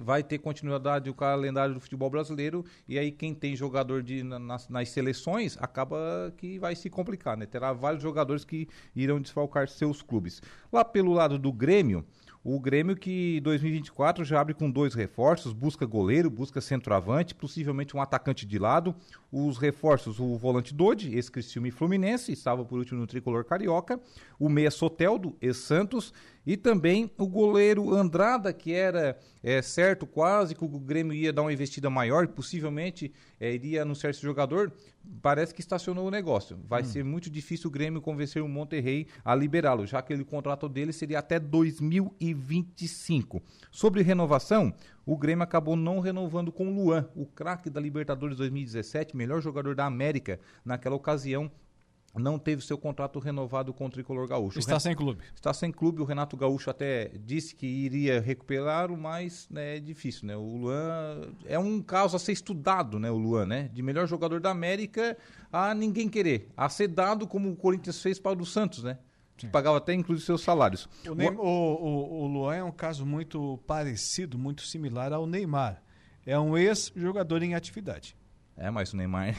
vai ter continuidade o calendário do futebol brasileiro e aí quem tem jogador de, nas, nas, seleções acaba que vai se complicar, né? Terá vários jogadores que irão desfalcar seus clubes. Lá pelo lado do Grêmio, o Grêmio que 2024 já abre com dois reforços, busca goleiro, busca centroavante, possivelmente um atacante de lado. Os reforços, o volante Dodi, ex-Criciúma e Fluminense, estava por último no tricolor carioca. O meia Soteldo, ex-Santos. E também o goleiro Andrada, que era é, certo quase que o Grêmio ia dar uma investida maior, possivelmente é, iria anunciar esse jogador, parece que estacionou o negócio. Vai hum. ser muito difícil o Grêmio convencer o Monterrey a liberá-lo, já que o contrato dele seria até 2025. Sobre renovação, o Grêmio acabou não renovando com o Luan, o craque da Libertadores 2017, melhor jogador da América naquela ocasião, não teve seu contrato renovado com o Tricolor Gaúcho. Está sem clube. Está sem clube. O Renato Gaúcho até disse que iria recuperá-lo, mas né, é difícil, né? O Luan é um caso a ser estudado, né? O Luan, né? De melhor jogador da América a ninguém querer. A ser dado como o Corinthians fez para o Santos, né? Que pagava até inclusive seus salários. O, Neymar, o, o, o Luan é um caso muito parecido, muito similar ao Neymar. É um ex-jogador em atividade. É, mas o Neymar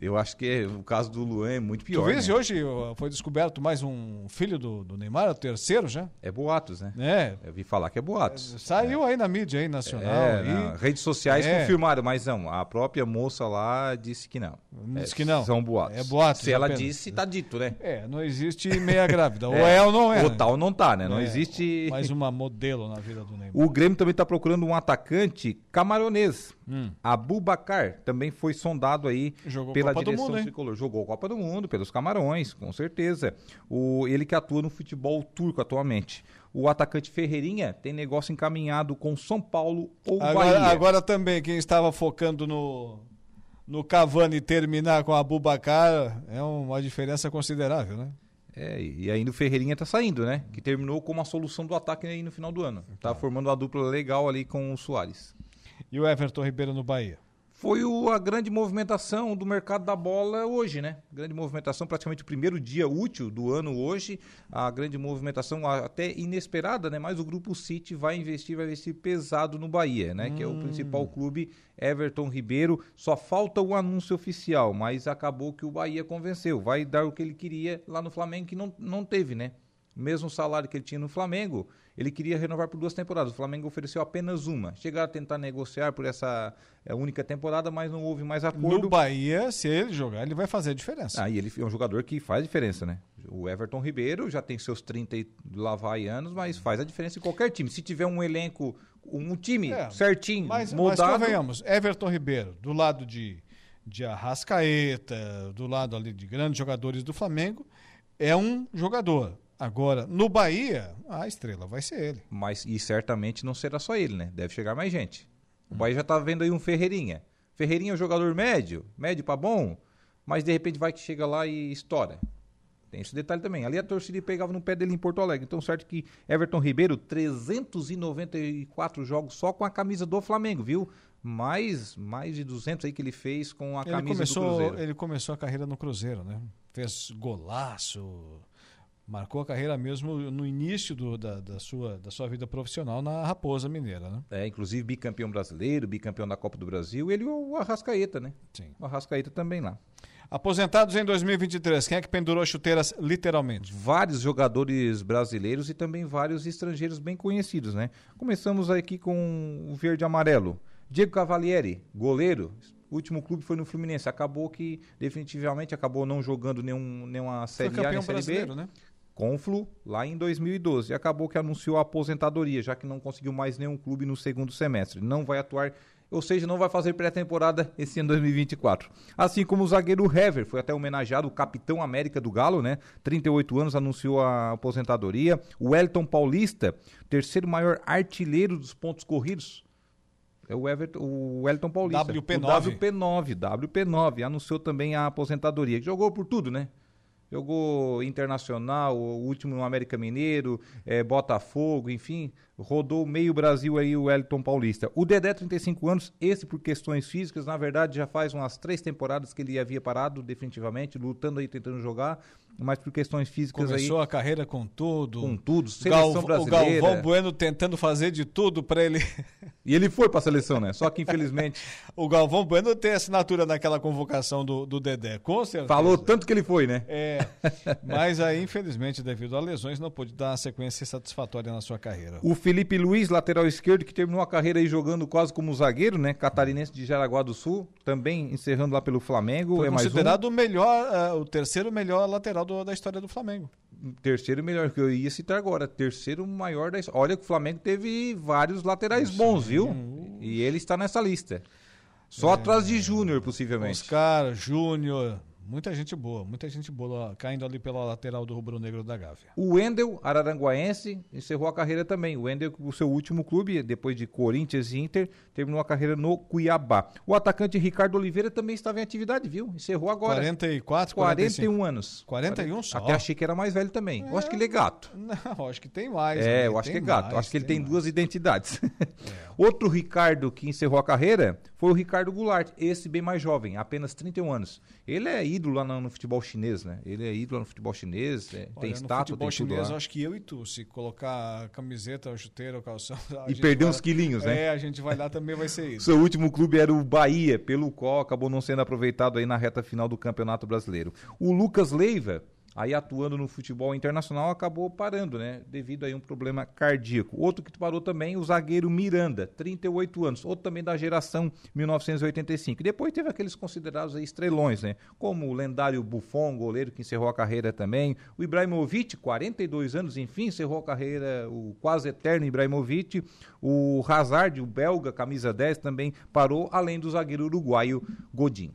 Eu acho que o caso do Luan é muito pior. Tu vês né? hoje foi descoberto mais um filho do, do Neymar, o terceiro já? É boatos, né? É. Eu vi falar que é boatos. É, saiu é. aí na mídia aí, nacional. É, redes sociais é. confirmaram, mas não, a própria moça lá disse que não. Disse que não. São boatos. É boatos. Se ela apenas. disse, tá dito, né? É, não existe meia grávida. ou é, ou não é. Ou né? tal não tá, né? Não é, existe... Mais uma modelo na vida do Neymar. O Grêmio também tá procurando um atacante camaronês. Hum. Abubacar também foi sondado aí Jogou pela Copa direção mundo, tricolor. Jogou Copa do Mundo pelos Camarões, com certeza. O, ele que atua no futebol turco atualmente. O atacante Ferreirinha tem negócio encaminhado com São Paulo ou agora, Bahia. Agora também, quem estava focando no, no Cavani terminar com a Abubacar é uma diferença considerável, né? É, e ainda o Ferreirinha tá saindo, né? Que terminou como a solução do ataque aí no final do ano. Tá, tá formando uma dupla legal ali com o Soares. E o Everton Ribeiro no Bahia? Foi o, a grande movimentação do mercado da bola hoje, né? Grande movimentação, praticamente o primeiro dia útil do ano hoje, a grande movimentação até inesperada, né? Mas o grupo City vai investir, vai investir pesado no Bahia, né? Hum. Que é o principal clube, Everton Ribeiro. Só falta o anúncio oficial, mas acabou que o Bahia convenceu. Vai dar o que ele queria lá no Flamengo, que não, não teve, né? Mesmo salário que ele tinha no Flamengo, ele queria renovar por duas temporadas. O Flamengo ofereceu apenas uma. Chegaram a tentar negociar por essa é, única temporada, mas não houve mais acordo. No Bahia, se ele jogar, ele vai fazer a diferença. Ah, e ele é um jogador que faz diferença, né? O Everton Ribeiro já tem seus 30 lá vai anos, mas faz a diferença em qualquer time. Se tiver um elenco, um time é, certinho, mas, moldado... Mas convenhamos, Everton Ribeiro, do lado de, de Arrascaeta, do lado ali de grandes jogadores do Flamengo, é um jogador. Agora, no Bahia, a estrela vai ser ele. Mas, e certamente não será só ele, né? Deve chegar mais gente. O Bahia já tá vendo aí um Ferreirinha. Ferreirinha é um jogador médio, médio para bom, mas de repente vai que chega lá e estoura. Tem esse detalhe também. Ali a torcida pegava no pé dele em Porto Alegre. Então, certo que Everton Ribeiro, 394 jogos só com a camisa do Flamengo, viu? Mais, mais de 200 aí que ele fez com a Ele camisa começou, do Cruzeiro. ele começou a carreira no Cruzeiro, né? Fez golaço, marcou a carreira mesmo no início do- da, da sua, da sua vida profissional na Raposa Mineira, né? É, inclusive bicampeão brasileiro, bicampeão da Copa do Brasil. Ele e o Arrascaeta, né? Sim. O Arrascaeta também lá. Aposentados em 2023, quem é que pendurou chuteiras literalmente? vários jogadores brasileiros e também vários estrangeiros bem conhecidos, né? Começamos aqui com o verde e amarelo. Diego Cavalieri, goleiro. O último clube foi no Fluminense. Acabou que definitivamente acabou não jogando nenhum, nenhuma Foi série A campeão nem série B. né? Com o Flu, lá em 2012. E acabou que anunciou a aposentadoria, já que não conseguiu mais nenhum clube no segundo semestre. Não vai atuar, ou seja, não vai fazer pré-temporada esse ano 2024. Assim como o zagueiro Hever, foi até homenageado, o capitão América do Galo, né? 38 anos, anunciou a aposentadoria. O Elton Paulista, terceiro maior artilheiro dos pontos corridos. É o, Everton, o Elton Paulista. WP9. O WP9, WP9. Anunciou também a aposentadoria. Jogou por tudo, né? Jogou Internacional, o último no América Mineiro, eh, Botafogo, enfim, rodou meio Brasil aí o Wellington Paulista. O Dedé, 35 anos, esse por questões físicas, na verdade já faz umas três temporadas que ele havia parado definitivamente, lutando aí, tentando jogar, mas por questões físicas Começou aí, a carreira com tudo. com tudo, seleção Galv- o brasileira. Galvão Bueno tentando fazer de tudo para ele. E ele foi pra seleção, né? Só que infelizmente O Galvão Bueno tem assinatura naquela convocação do, do Dedé, com certeza. falou tanto que ele foi, né? É, mas aí, infelizmente, devido a lesões, não pôde dar uma sequência satisfatória na sua carreira. O Felipe Luiz, lateral esquerdo, que terminou a carreira aí jogando quase como zagueiro, né? Catarinense de Jaraguá do Sul, também encerrando lá pelo Flamengo. Foi é mais um. considerado o melhor, ah, o terceiro melhor lateral do- da história do Flamengo. Terceiro melhor, que eu ia citar agora. Terceiro maior da história. Olha que o Flamengo teve vários laterais bons, viu? E ele está nessa lista. Só atrás de Júnior, possivelmente. Oscar, Júnior, muita gente boa, muita gente boa caindo ali pela lateral do Rubro Negro da Gávea. O Wendel, araranguaense, encerrou a carreira também. O Wendel, o seu último clube, depois de Corinthians e Inter, terminou a carreira no Cuiabá. O atacante Ricardo Oliveira também estava em atividade, viu? Encerrou agora. 44, 45. 41 anos. 41 só. Até achei que era mais velho também. Eu acho que ele é gato. Não, acho que tem mais. É, eu acho que é Tem gato. mais, acho que ele tem mais. duas identidades. Outro Ricardo que encerrou a carreira foi o Ricardo Goulart, esse bem mais jovem, apenas 31 anos. Ele é ídolo lá no, no futebol chinês, né? Ele é ídolo no futebol chinês, é, Olha, tem no estátua, futebol tem tudo chinês, lá. eu acho que eu e tu, se colocar camiseta, o calção... E perder uns quilinhos, né? É, a gente vai lá também, vai ser isso. Seu último clube era o Bahia, pelo qual acabou não sendo aproveitado aí na reta final do Campeonato Brasileiro. O Lucas Leiva, aí atuando no futebol internacional, acabou parando, né? Devido a um problema cardíaco. Outro que parou também, o zagueiro Miranda, 38 anos, outro também da geração 1985. E depois teve aqueles considerados estrelões, né? Como o lendário Buffon, goleiro que encerrou a carreira também. O Ibrahimovic, 42 anos, enfim, encerrou a carreira, o quase eterno Ibrahimovic. O Hazard, o belga, camisa 10, também parou, além do zagueiro uruguaio Godin.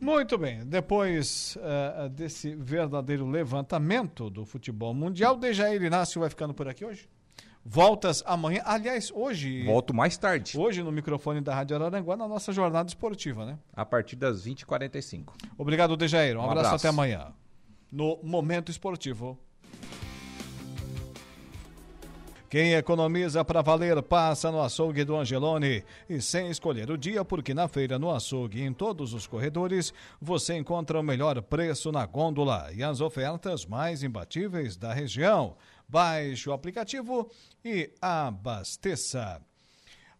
Muito bem, depois eh, desse verdadeiro levantamento do futebol mundial, Dejair Inácio vai ficando por aqui hoje. Voltas amanhã, aliás, hoje, Volto mais tarde, hoje no microfone da Rádio Araranguá, na nossa jornada esportiva, né? a partir das 20h45. Obrigado, Dejair. Um, Um abraço, abraço. até amanhã. No Momento Esportivo. Quem economiza para valer passa no açougue do Angelone e sem escolher o dia, porque na feira, no açougue e em todos os corredores, você encontra o melhor preço na gôndola e as ofertas mais imbatíveis da região. Baixe o aplicativo e abasteça.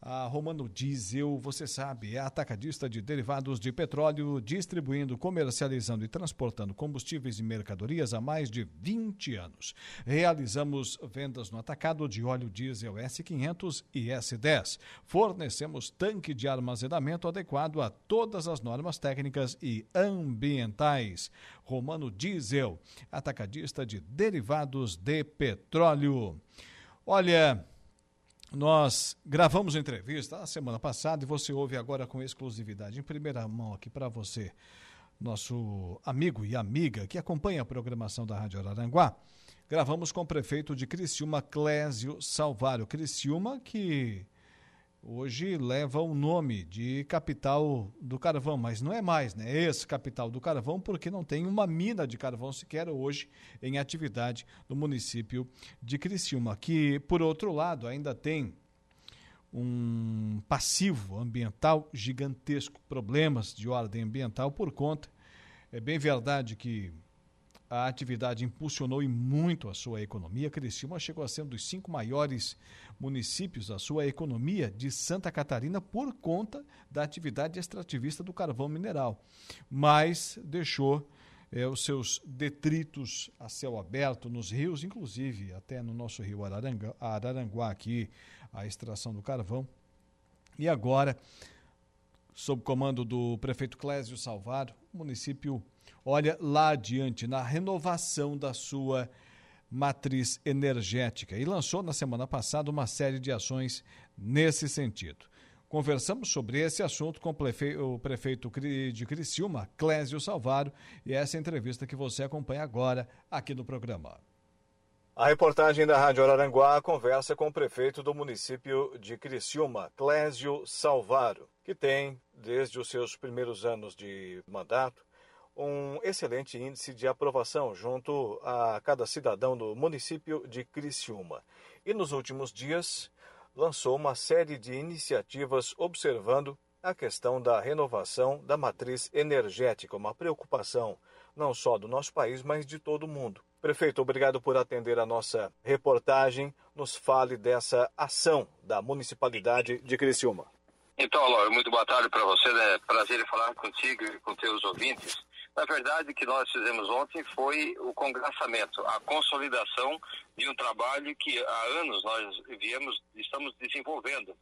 A Romano Diesel, você sabe, é atacadista de derivados de petróleo, distribuindo, comercializando e transportando combustíveis e mercadorias há mais de 20 anos. Realizamos vendas no atacado de óleo diesel S500 e S10. Fornecemos tanque de armazenamento adequado a todas as normas técnicas e ambientais. Romano Diesel, atacadista de derivados de petróleo. Olha, nós gravamos entrevista a semana passada e você ouve agora com exclusividade, em primeira mão aqui para você, nosso amigo e amiga que acompanha a programação da Rádio Araranguá. Gravamos com o prefeito de Criciúma, Clésio Salvário. Criciúma que hoje leva o nome de capital do carvão, mas não é mais, né? Esse capital do carvão, porque não tem uma mina de carvão sequer hoje em atividade no município de Criciúma, que, por outro lado, ainda tem um passivo ambiental gigantesco, problemas de ordem ambiental por conta. É bem verdade que a atividade impulsionou e muito a sua economia. Criciúma chegou a ser um dos cinco maiores municípios da sua economia de Santa Catarina por conta da atividade extrativista do carvão mineral, mas deixou é, os seus detritos a céu aberto nos rios, inclusive até no nosso rio Araranguá, Araranguá aqui, a extração do carvão. E agora, sob comando do prefeito Clésio Salvado, o município olha lá adiante na renovação da sua matriz energética e lançou na semana passada uma série de ações nesse sentido. Conversamos sobre esse assunto com o prefeito de Criciúma, Clésio Salvaro, e essa entrevista que você acompanha agora aqui no programa. A reportagem da Rádio Araranguá conversa com o prefeito do município de Criciúma, Clésio Salvaro, que tem, desde os seus primeiros anos de mandato, um excelente índice de aprovação junto a cada cidadão do município de Criciúma. E nos últimos dias lançou uma série de iniciativas observando a questão da renovação da matriz energética, uma preocupação não só do nosso país, mas de todo o mundo. Prefeito, obrigado por atender a nossa reportagem. Nos fale dessa ação da Municipalidade de Criciúma. Então, Laura, muito boa tarde para você. É prazer em falar contigo e com teus ouvintes. Na verdade, o que nós fizemos ontem foi o congraçamento, a consolidação de um trabalho que há anos nós viemos, estamos desenvolvendo,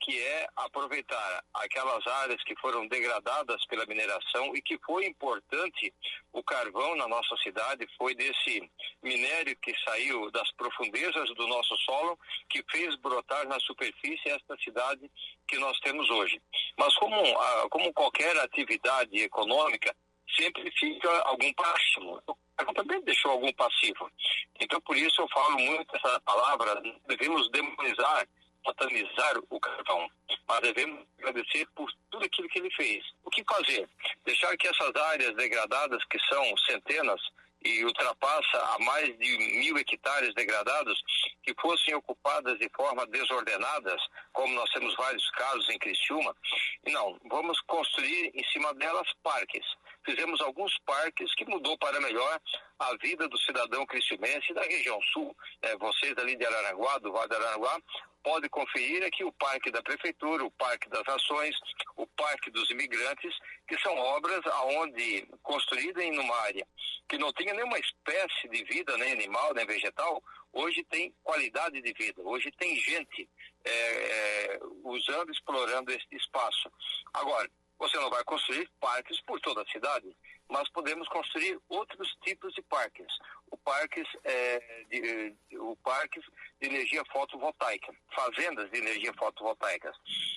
que é aproveitar aquelas áreas que foram degradadas pela mineração e que foi importante o carvão na nossa cidade, foi desse minério que saiu das profundezas do nosso solo que fez brotar na superfície esta cidade que nós temos hoje. Mas como, como qualquer atividade econômica, sempre fica algum passivo. O também deixou algum passivo. Então, por isso eu falo muito essa palavra, devemos demonizar, satanizar o carvão, mas devemos agradecer por tudo aquilo que ele fez. O que fazer? Deixar que essas áreas degradadas, que são centenas, e ultrapassa a mais de mil hectares degradados que fossem ocupadas de forma desordenada, como nós temos vários casos em Criciúma. Não, vamos construir em cima delas parques. Fizemos alguns parques que mudou para melhor a vida do cidadão criciumense da região sul. É, vocês ali de Araranguá, do Vale de Araranguá, podem conferir aqui o Parque da Prefeitura, o Parque das Nações, o Parque dos Imigrantes, que são obras aonde construídas em uma área que não tinha nenhuma espécie de vida, nem animal, nem vegetal, hoje tem qualidade de vida, hoje tem gente é, é, usando, explorando esse espaço. Agora, você não vai construir parques por toda a cidade, mas podemos construir outros tipos de parques. O parques, é, de, o parque de energia fotovoltaica, fazendas de energia fotovoltaica.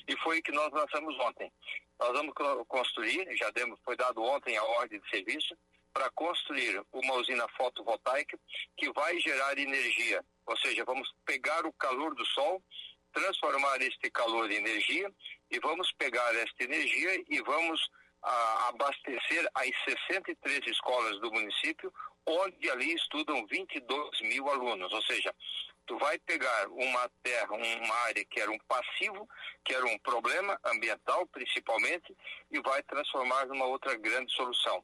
E foi o que nós lançamos ontem. Nós vamos construir, já demos, foi dado ontem a ordem de serviço, para construir uma usina fotovoltaica que vai gerar energia, ou seja, vamos pegar o calor do sol, transformar este calor em energia e vamos pegar esta energia e vamos a, ah, abastecer as 63 escolas do município, onde ali estudam 22 mil alunos, ou seja, tu vai pegar uma terra, uma área que era um passivo, que era um problema ambiental principalmente, e vai transformar numa outra grande solução.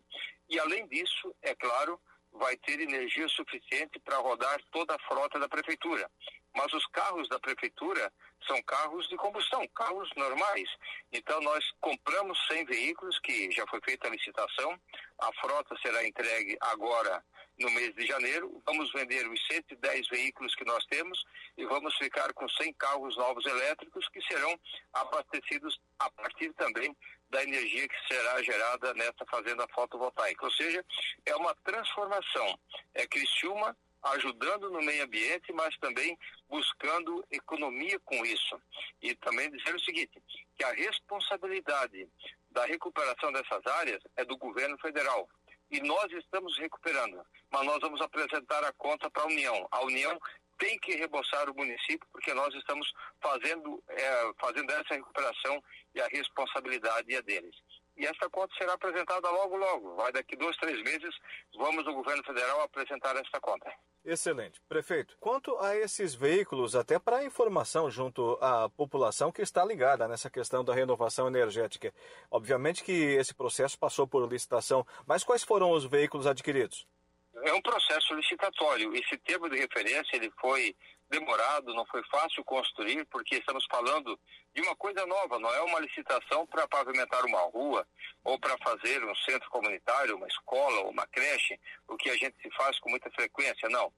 E além disso, é claro, vai ter energia suficiente para rodar toda a frota da prefeitura. Mas os carros da prefeitura são carros de combustão, carros normais. Então nós compramos 100 veículos, que já foi feita a licitação, a frota será entregue agora no mês de janeiro. Vamos vender os 110 veículos que nós temos e vamos ficar com 100 carros novos elétricos que serão abastecidos a partir também da energia que será gerada nessa fazenda fotovoltaica. Ou seja, é uma transformação. É Criciúma ajudando no meio ambiente, mas também buscando economia com isso. E também dizer o seguinte, que a responsabilidade da recuperação dessas áreas é do governo federal. E nós estamos recuperando, mas nós vamos apresentar a conta para a União. A União tem que reembolsar o município, porque nós estamos fazendo, é, fazendo essa recuperação e a responsabilidade é deles. E essa conta será apresentada logo, logo. Vai daqui dois, três meses, vamos no governo federal apresentar essa conta. Excelente. Prefeito, quanto a esses veículos, até para informação junto à população que está ligada nessa questão da renovação energética, obviamente que esse processo passou por licitação, mas quais foram os veículos adquiridos? É um processo licitatório. Esse termo de referência ele foi demorado, não foi fácil construir, porque estamos falando de uma coisa nova, não é uma licitação para pavimentar uma rua ou para fazer um centro comunitário, uma escola ou uma creche, o que a gente se faz com muita frequência, não.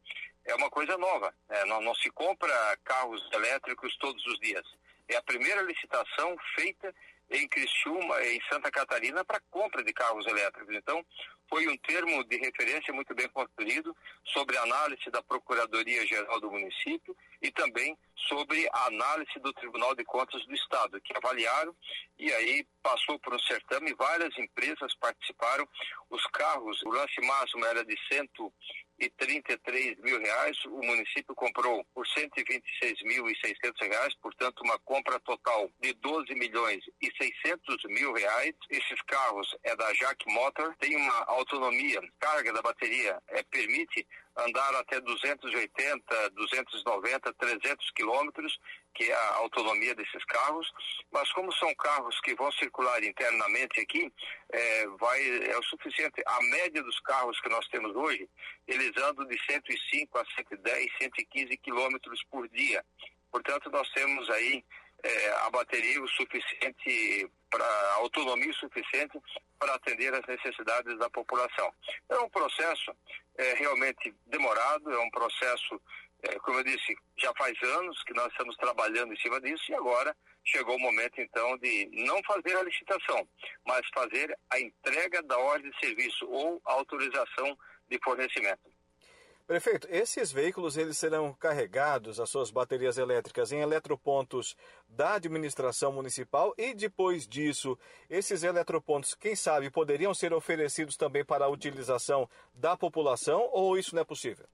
É uma coisa nova, né? não, não se compra carros elétricos todos os dias. É a primeira licitação feita em Criciúma, em Santa Catarina, para compra de carros elétricos. Então, foi um termo de referência muito bem construído sobre análise da Procuradoria-Geral do município e também sobre a análise do Tribunal de Contas do Estado, que avaliaram e aí passou por um certame, várias empresas participaram, os carros, o lance máximo era de cento e 33 mil reais, o município comprou por 126 mil e 600 reais, portanto uma compra total de 12 milhões e 600 mil reais. Esses carros é da Jack Motor, tem uma autonomia, carga da bateria é, permite andar até 280, 290, 300 quilômetros, que é a autonomia desses carros, mas como são carros que vão circular internamente aqui, é, vai, é o suficiente. A média dos carros que nós temos hoje, eles andam de 105 a 110, 115 quilômetros por dia. Portanto, nós temos aí é, a bateria o suficiente para autonomia suficiente para atender às necessidades da população. É um processo é, realmente demorado, é um processo, é, como eu disse, já faz anos que nós estamos trabalhando em cima disso e agora chegou o momento então de não fazer a licitação, mas fazer a entrega da ordem de serviço ou autorização de fornecimento. Prefeito, esses veículos eles serão carregados, as suas baterias elétricas, em eletropontos da administração municipal e depois disso, esses eletropontos, quem sabe, poderiam ser oferecidos também para a utilização da população ou isso não é possível?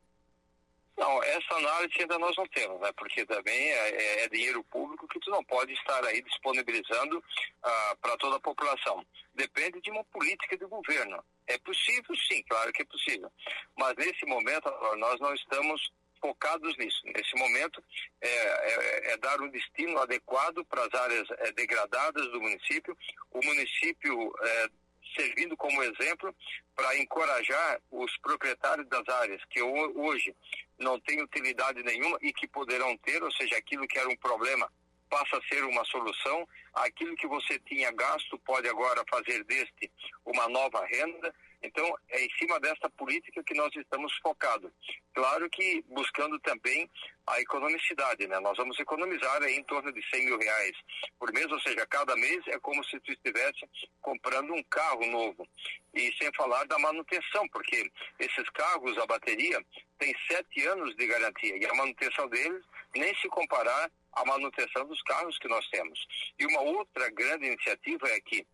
Não, essa análise ainda nós não temos, né? porque também é, é, é dinheiro público que tu não pode estar aí disponibilizando ah, para toda a população. Depende de uma política de governo. É possível, sim, claro que é possível. Mas nesse momento nós não estamos focados nisso. Nesse momento é, é, é dar um destino adequado para as áreas é, degradadas do município. O município é, servindo como exemplo para encorajar os proprietários das áreas que hoje não têm utilidade nenhuma e que poderão ter, ou seja, aquilo que era um problema passa a ser uma solução, aquilo que você tinha gasto pode agora fazer deste uma nova renda. Então, é em cima dessa política que nós estamos focados. Claro que buscando também a economicidade, né? Nós vamos economizar aí em torno de 100 mil reais por mês, ou seja, cada mês é como se tu estivesse comprando um carro novo. E sem falar da manutenção, porque esses carros, a bateria, tem sete anos de garantia e a manutenção deles nem se comparar à manutenção dos carros que nós temos. E uma outra grande iniciativa é que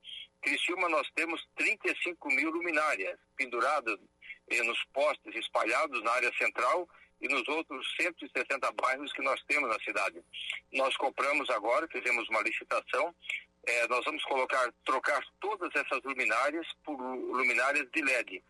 Criciúma nós temos 35 mil luminárias penduradas eh, nos postes espalhados na área central e nos outros 160 bairros que nós temos na cidade. Nós compramos agora, fizemos uma licitação, eh, nós vamos colocar, trocar todas essas luminárias por luminárias de LED.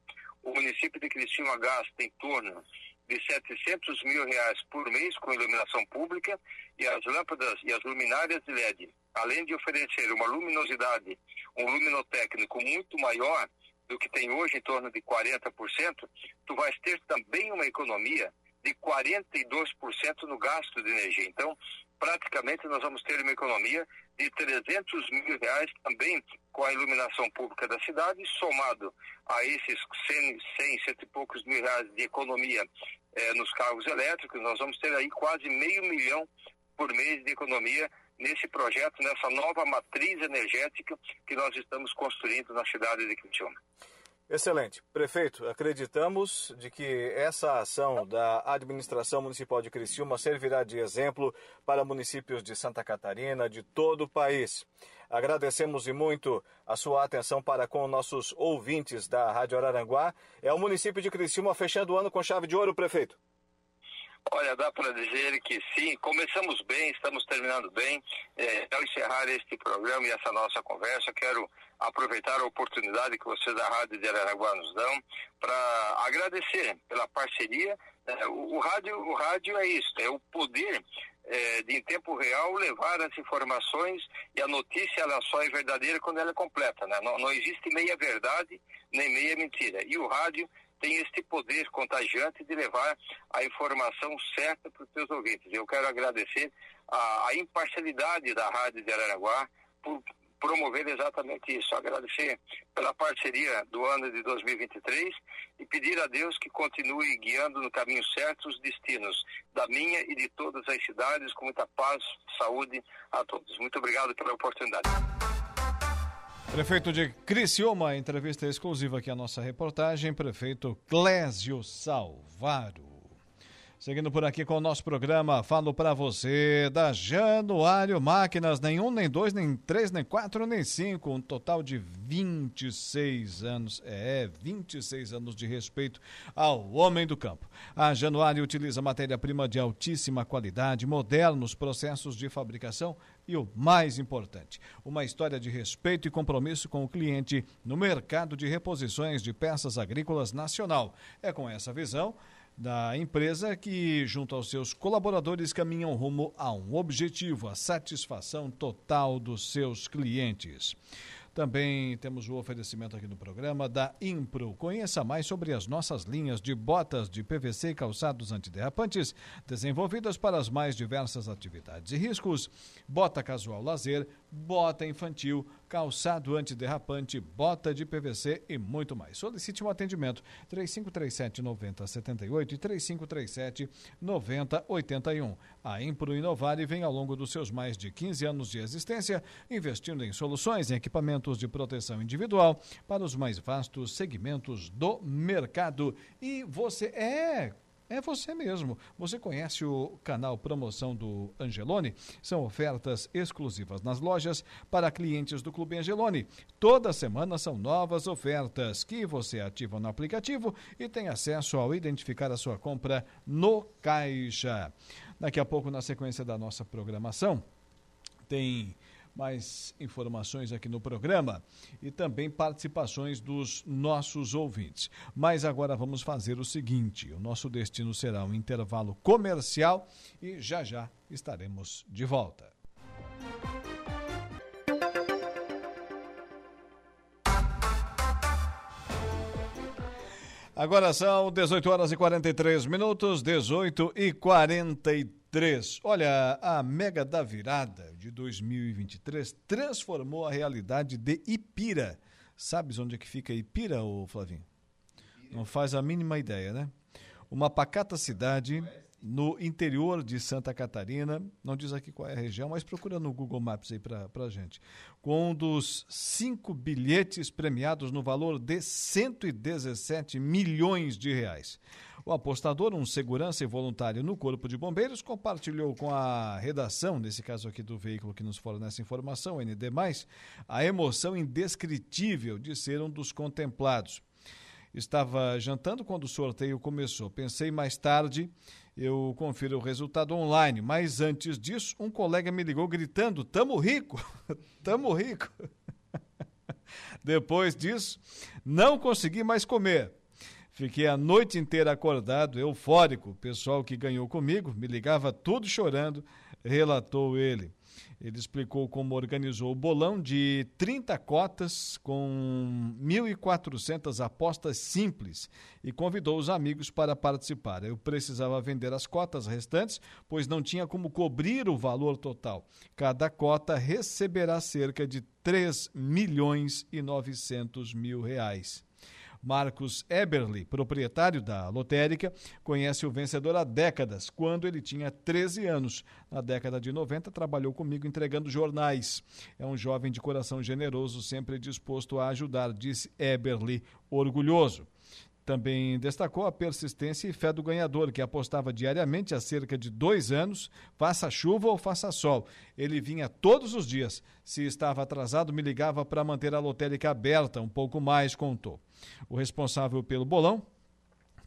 O município de Criciúma gasta em torno de 700 mil reais por mês com iluminação pública e as lâmpadas e as luminárias de LED, além de oferecer uma luminosidade, um luminotécnico muito maior do que tem hoje, em torno de 40%, tu vais ter também uma economia de 42% no gasto de energia. Então, praticamente nós vamos ter uma economia de 300 mil reais também com a iluminação pública da cidade, somado a esses 100, 100 cento e poucos mil reais de economia eh, nos carros elétricos, nós vamos ter aí quase meio milhão por mês de economia nesse projeto, nessa nova matriz energética que nós estamos construindo na cidade de Criciúma. Excelente. Prefeito, acreditamos de que essa ação da administração municipal de Criciúma servirá de exemplo para municípios de Santa Catarina, de todo o país. Agradecemos e muito a sua atenção para com nossos ouvintes da Rádio Araranguá. É o município de Criciúma fechando o ano com chave de ouro, prefeito. Olha, dá para dizer que sim, começamos bem, estamos terminando bem. É, ao encerrar este programa e essa nossa conversa, quero aproveitar a oportunidade que vocês da Rádio de Araraguá nos dão para agradecer pela parceria. É, o, o, rádio, o rádio é isso, é o poder é, de em tempo real levar as informações e a notícia ela só é verdadeira quando ela é completa, né? Não, não existe meia verdade nem meia mentira. E o rádio tem este poder contagiante de levar a informação certa para os seus ouvintes. Eu quero agradecer a, a imparcialidade da Rádio de Araraguá por promover exatamente isso. Agradecer pela parceria do ano de 2023 e pedir a Deus que continue guiando no caminho certo os destinos da minha e de todas as cidades, com muita paz, saúde a todos. Muito obrigado pela oportunidade. Prefeito de Criciúma, entrevista exclusiva aqui a nossa reportagem, prefeito Clésio Salvaro. Seguindo por aqui com o nosso programa, falo para você da Januário Máquinas, nem um, nem dois, nem três, nem quatro, nem cinco, um total de 26 anos, é, 26 anos de respeito ao homem do campo. A Januário utiliza matéria-prima de altíssima qualidade, modernos processos de fabricação e o mais importante, uma história de respeito e compromisso com o cliente no mercado de reposições de peças agrícolas nacional. É com essa visão da empresa que, junto aos seus colaboradores, caminham rumo a um objetivo: a satisfação total dos seus clientes. Também temos o oferecimento aqui no programa da Impro. Conheça mais sobre as nossas linhas de botas de PVC e calçados antiderrapantes, desenvolvidas para as mais diversas atividades e riscos. Bota casual lazer, bota infantil, calçado antiderrapante, bota de PVC e muito mais. Solicite um atendimento 3537 9078 e 3537 9081. A Impro Inovare vem ao longo dos seus mais de 15 anos de existência investindo em soluções e equipamentos de proteção individual para os mais vastos segmentos do mercado. E você é é você mesmo. Você conhece o canal Promoção do Angelone? São ofertas exclusivas nas lojas para clientes do Clube Angelone. Toda semana são novas ofertas que você ativa no aplicativo e tem acesso ao identificar a sua compra no caixa. Daqui a pouco, na sequência da nossa programação, tem mais informações aqui no programa e também participações dos nossos ouvintes. Mas agora vamos fazer o seguinte: o nosso destino será um intervalo comercial e já já estaremos de volta. Agora são 18 horas e 43 minutos, 18 e 43. 3. Olha, a Mega da Virada de 2023 transformou a realidade de Ipira. Sabes onde é que fica Ipira, ô Flavinho? Não faz a mínima ideia, né? Uma pacata cidade no interior de Santa Catarina, não diz aqui qual é a região, mas procura no Google Maps aí para a gente, com um dos cinco bilhetes premiados no valor de 117 milhões de reais. O apostador, um segurança e voluntário no Corpo de Bombeiros, compartilhou com a redação, nesse caso aqui do veículo que nos fornece informação, ND, a emoção indescritível de ser um dos contemplados. Estava jantando quando o sorteio começou. Pensei mais tarde, eu confiro o resultado online. Mas antes disso, um colega me ligou gritando: Tamo rico! Tamo rico! Depois disso, não consegui mais comer. Fiquei a noite inteira acordado, eufórico. O pessoal que ganhou comigo me ligava tudo chorando, relatou ele. Ele explicou como organizou o bolão de 30 cotas com 1.400 apostas simples e convidou os amigos para participar. Eu precisava vender as cotas restantes, pois não tinha como cobrir o valor total. Cada cota receberá cerca de 3 milhões e 900 mil reais. Marcos Eberly, proprietário da lotérica, conhece o vencedor há décadas, quando ele tinha 13 anos. Na década de 90, trabalhou comigo entregando jornais. É um jovem de coração generoso, sempre disposto a ajudar, disse Eberly, orgulhoso. Também destacou a persistência e fé do ganhador, que apostava diariamente há cerca de dois anos, faça chuva ou faça sol. Ele vinha todos os dias. Se estava atrasado, me ligava para manter a lotérica aberta, um pouco mais, contou. O responsável pelo bolão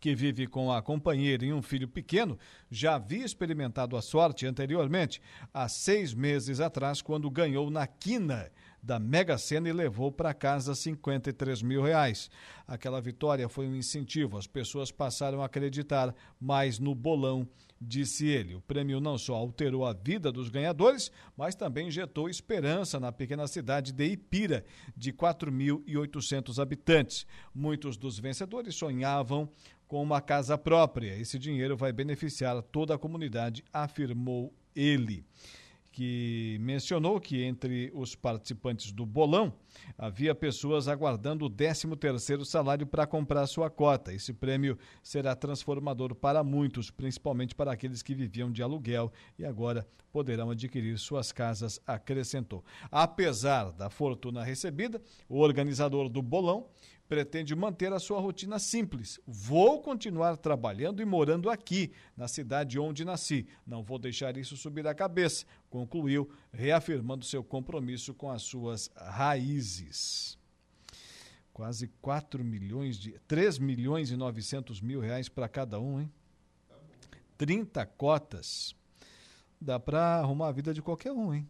que vive com a companheira e um filho pequeno, já havia experimentado a sorte anteriormente, há seis meses atrás, quando ganhou na quina da Mega Sena e levou para casa 53 mil reais. Aquela vitória foi um incentivo, as pessoas passaram a acreditar mais no bolão, disse ele. O prêmio não só alterou a vida dos ganhadores, mas também injetou esperança na pequena cidade de Ipira, de 4.800 habitantes. Muitos dos vencedores sonhavam com uma casa própria. Esse dinheiro vai beneficiar toda a comunidade, afirmou ele que mencionou que entre os participantes do bolão havia pessoas aguardando o 13º salário para comprar sua cota. Esse prêmio será transformador para muitos, principalmente para aqueles que viviam de aluguel e agora poderão adquirir suas casas, acrescentou. Apesar da fortuna recebida, o organizador do bolão pretende manter a sua rotina simples. Vou continuar trabalhando e morando aqui, na cidade onde nasci. Não vou deixar isso subir a cabeça, concluiu, reafirmando seu compromisso com as suas raízes. Quase 4 milhões de. 3 milhões e 900 mil reais para cada um, hein? 30 cotas. Dá para arrumar a vida de qualquer um, hein?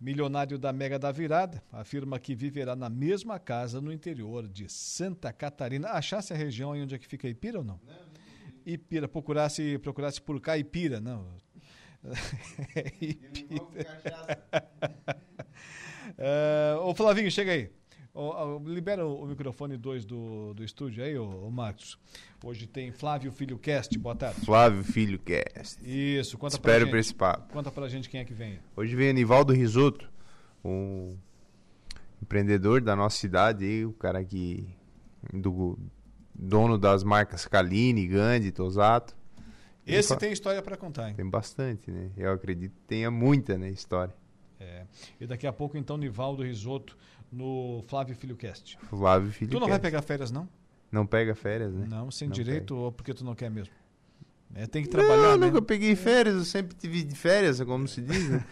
Milionário da Mega da Virada afirma que viverá na mesma casa no interior de Santa Catarina. Achasse a região onde é que fica Ipira ou não? não, não Ipira, procurasse, procurasse por Caipira, não. Ipira. uh, ô Flavinho, chega aí. Oh, oh, libera o, o microfone 2 do, do estúdio aí, ô, ô, Marcos. Hoje tem Flávio Filho Cast, boa tarde. Flávio Filho Cast. Isso, conta Espero pra gente. esse papo. Conta pra gente quem é que vem. Hoje vem Anivaldo Risoto, um empreendedor da nossa cidade o cara que. do dono das marcas Kaline, Gandhi, Tosato. Esse tem história para contar, hein? Tem bastante, né? Eu acredito que tenha muita, né, história. É. E daqui a pouco, então, Nivaldo Risoto no Flávio Filho Cast. Flávio Filho Tu não vai pegar férias, não? Não pega férias, né? Não, sem Não direito ou porque tu não quer mesmo? É, tem que trabalhar, Não, né? nunca peguei férias, eu sempre tive de férias, como se diz, né?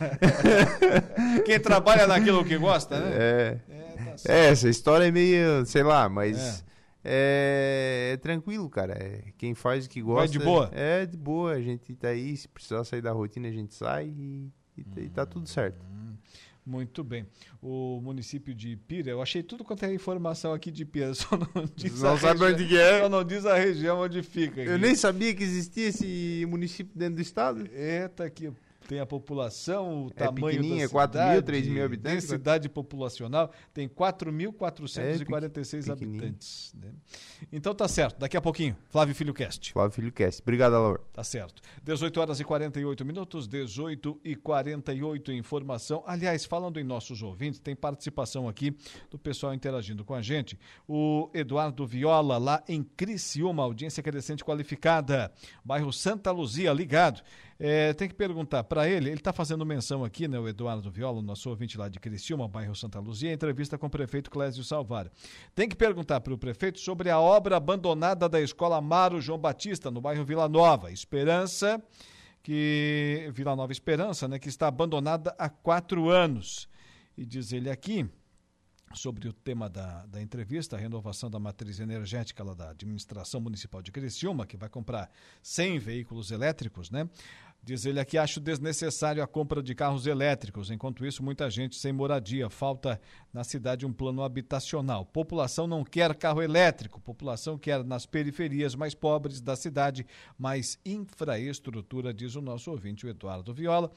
Quem trabalha naquilo que gosta, né? É. É, tá. É, essa história é meio, sei lá, mas é, é tranquilo, cara. É, quem faz o que gosta. de boa? É, de boa. A gente tá aí, se precisar sair da rotina, a gente sai e, e, e tá tudo certo. Muito bem. O município de Ipira, eu achei tudo quanto é informação aqui de Ipira, só não diz Não a sabe região, onde é? Só não diz a região onde fica. Eu aqui. nem sabia que existia esse município dentro do estado. Eita, aqui tem a população, o É tamanho pequenininha, da 4 mil, cidade, 3 mil habitantes, densidade populacional, tem 4.446 É, habitantes. né? Então tá certo, daqui a pouquinho, Flávio Filho Cast. Flávio Filho Cast. Obrigado, Alaor. Tá certo. 18 horas e 48 minutos, 18 e 48 informação. Aliás, falando em nossos ouvintes, tem participação aqui do pessoal interagindo com a gente. O Eduardo Viola, lá em Criciúma, audiência crescente qualificada, bairro Santa Luzia, ligado. É, tem que perguntar para ele, ele está fazendo menção aqui, né, o Eduardo Viola, nosso ouvinte lá de Criciúma, bairro Santa Luzia, entrevista com o prefeito Clésio Salvar. Tem que perguntar para o prefeito sobre a obra abandonada da escola Amaro João Batista, no bairro Vila Nova. Esperança, que. Vila Nova Esperança, né, que está abandonada há quatro anos. E diz ele aqui sobre o tema da, da entrevista, a renovação da matriz energética lá da administração municipal de Criciúma, que vai comprar 100 veículos elétricos, né? Diz ele aqui, acho desnecessário a compra de carros elétricos. Enquanto isso, muita gente sem moradia. Falta na cidade um plano habitacional. População não quer carro elétrico. População quer nas periferias mais pobres da cidade mais infraestrutura, diz o nosso ouvinte, o Eduardo Viola.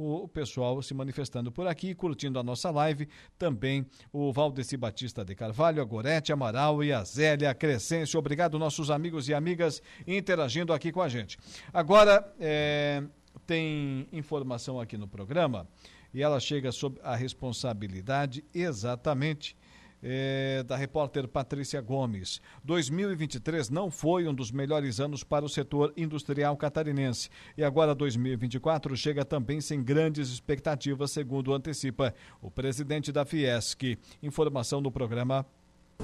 O, pessoal se manifestando por aqui, curtindo a nossa live. Também o Valdeci Batista de Carvalho, a Gorete Amaral e a Zélia Crescêncio. Obrigado, nossos amigos e amigas, interagindo aqui com a gente. Agora, é, tem informação aqui no programa e ela chega sob a responsabilidade exatamente é, da repórter Patrícia Gomes. 2023 não foi um dos melhores anos para o setor industrial catarinense. E agora 2024 chega também sem grandes expectativas, segundo antecipa o presidente da Fiesc. Informação no programa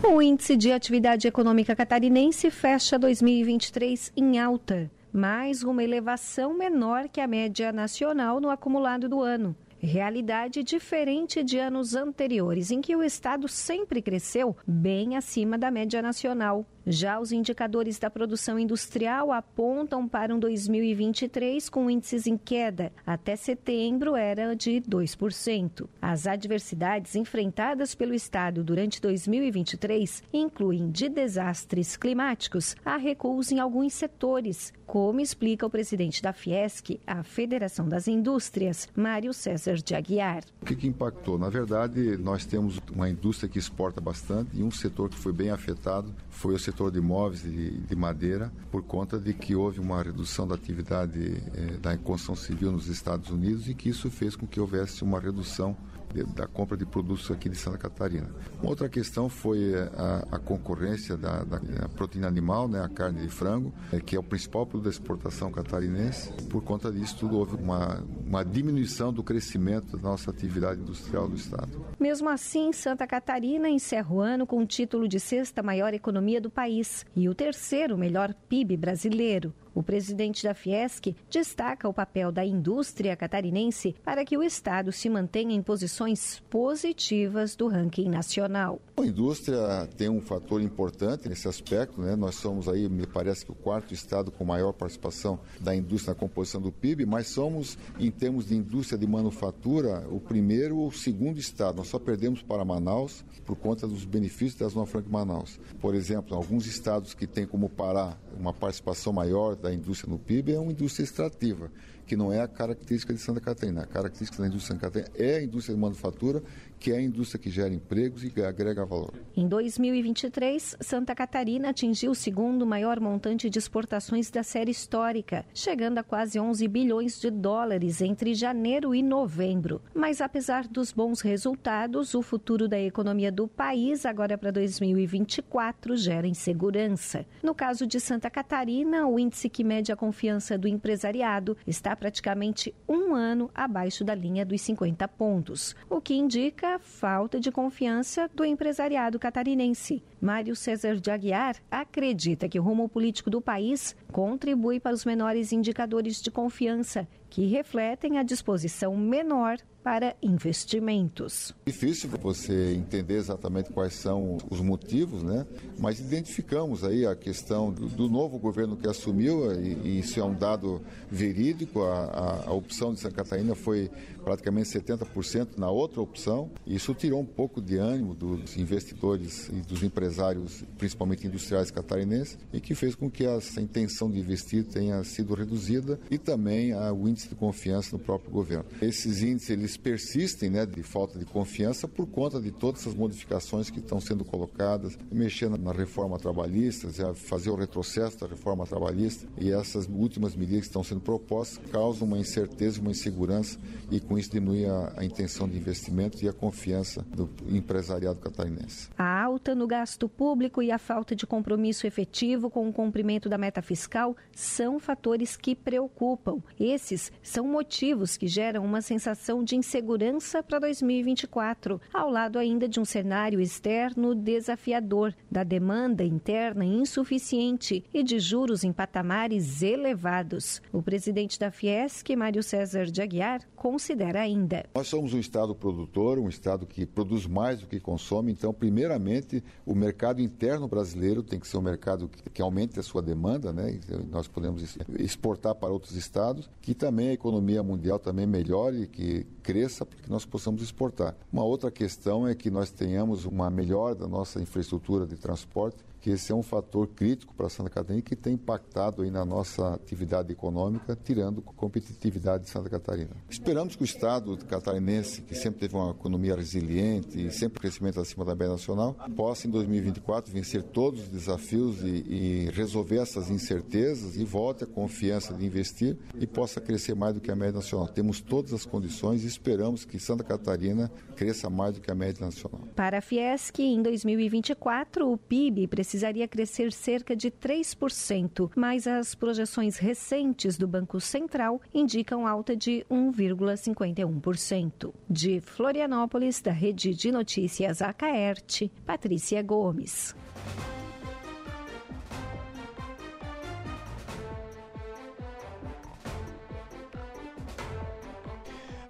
O índice de atividade econômica catarinense fecha 2023 em alta, mais uma elevação menor que a média nacional no acumulado do ano. Realidade diferente de anos anteriores, em que o estado sempre cresceu bem acima da média nacional. Já os indicadores da produção industrial apontam para um 2023 com índices em queda. Até setembro era de 2%. As adversidades enfrentadas pelo Estado durante 2023 incluem de desastres climáticos a recuos em alguns setores, como explica o presidente da Fiesc, a Federação das Indústrias, Mário César de Aguiar. O que, que impactou? Na verdade, nós temos uma indústria que exporta bastante e um setor que foi bem afetado foi o setor de imóveis e de madeira, por conta de que houve uma redução da atividade eh, da construção civil nos Estados Unidos e que isso fez com que houvesse uma redução da compra de produtos aqui de Santa Catarina. Uma outra questão foi eh, a, a concorrência da, da proteína animal, né, a carne de frango, é, que é o principal produto da exportação catarinense. Por conta disso, tudo houve uma, uma diminuição do crescimento da nossa atividade industrial do Estado. Mesmo assim, Santa Catarina encerra o ano com o título de sexta maior economia do país e o terceiro melhor PIB brasileiro. O presidente da Fiesc destaca o papel da indústria catarinense para que o Estado se mantenha em posições positivas do ranking nacional. A indústria tem um fator importante nesse aspecto, né? Nós somos aí, me parece que o quarto estado com maior participação da indústria na composição do PIB, mas somos, em termos de indústria de manufatura, o primeiro ou segundo estado. Nós só perdemos para Manaus por conta dos benefícios da Zona Franca de Manaus. Por exemplo, alguns estados que têm como Pará uma participação maior da indústria no PIB é uma indústria extrativa que não é a característica de Santa Catarina. A característica da indústria de Santa Catarina é a indústria de manufatura, que é a indústria que gera empregos e agrega valor. Em 2023, Santa Catarina atingiu o segundo maior montante de exportações da série histórica, chegando a quase 11 bilhões de dólares entre janeiro e novembro. Mas apesar dos bons resultados, o futuro da economia do país agora para 2024 gera insegurança. No caso de Santa Catarina, o índice que mede a confiança do empresariado está praticamente um ano abaixo da linha dos 50 pontos, o que indica falta de confiança do empresariado catarinense. Mário César de Aguiar acredita que o rumo político do país contribui para os menores indicadores de confiança, que refletem a disposição menor para investimentos. Difícil você entender exatamente quais são os motivos, né? Mas identificamos aí a questão do, novo governo que assumiu e, isso é um dado verídico. A, a, a opção de Santa Catarina foi praticamente 70% na outra opção. Isso tirou um pouco de ânimo dos investidores e dos empresários, principalmente industriais catarinenses, e que fez com que essa intenção de investir tenha sido reduzida e também a, o índice de confiança no próprio governo. Esses índices eles persistem, né, de falta de confiança por conta de todas essas modificações que estão sendo colocadas, mexendo na reforma trabalhista, fazer o retrocesso da reforma trabalhista e essas últimas medidas que estão sendo propostas causam uma incerteza, uma insegurança e com isso diminui a, a intenção de investimento e a confiança do empresariado catarinense. A alta no gasto público e a falta de compromisso efetivo com o cumprimento da meta fiscal são fatores que preocupam. Esses são motivos que geram uma sensação de insegurança para 2024, ao lado ainda de um cenário externo desafiador, da demanda interna insuficiente e de juros em patamares elevados. O presidente da Fiesc, Mário César de Aguiar, considera ainda. Nós somos um estado produtor, um estado que produz mais do que consome, então, primeiramente, o mercado interno brasileiro tem que ser um mercado que, que aumente a sua demanda, né? Nós podemos exportar para outros estados, que também a economia mundial também melhore, que cresça para que nós possamos exportar. Uma outra questão é que nós tenhamos uma melhora da nossa infraestrutura de transporte que esse é um fator crítico para Santa Catarina que tem impactado aí na nossa atividade econômica, tirando competitividade de Santa Catarina. Esperamos que o Estado catarinense, que sempre teve uma economia resiliente e sempre crescimento acima da média nacional, possa em 2024 vencer todos os desafios e, e resolver essas incertezas e volte a confiança de investir e possa crescer mais do que a média nacional. Temos todas as condições e esperamos que Santa Catarina cresça mais do que a média nacional. Para a Fiesc, em 2024, o PIB precisa precisaria crescer cerca de 3%, mas as projeções recentes do Banco Central indicam alta de 1,51%. De Florianópolis, da Rede de Notícias Acaerte, Patrícia Gomes.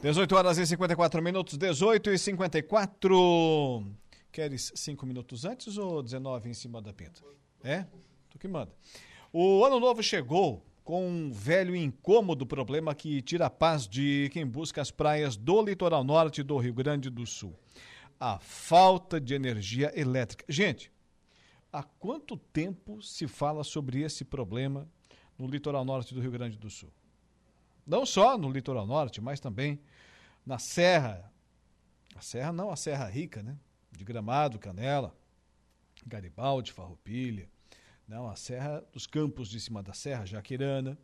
Dezoito horas e 54 minutos, 18 e 54. Queres cinco minutos antes ou 19 em cima da pinta? É? Tu que manda. O ano novo chegou com um velho incômodo problema que tira a paz de quem busca as praias do litoral norte do Rio Grande do Sul. A falta de energia elétrica. Gente, há quanto tempo se fala sobre esse problema no litoral norte do Rio Grande do Sul? Não só no litoral norte, mas também na Serra. A Serra não, a Serra Rica, né? De Gramado, Canela, Garibaldi, Farroupilha. Não, a Serra dos Campos de cima da Serra, Jaquirana,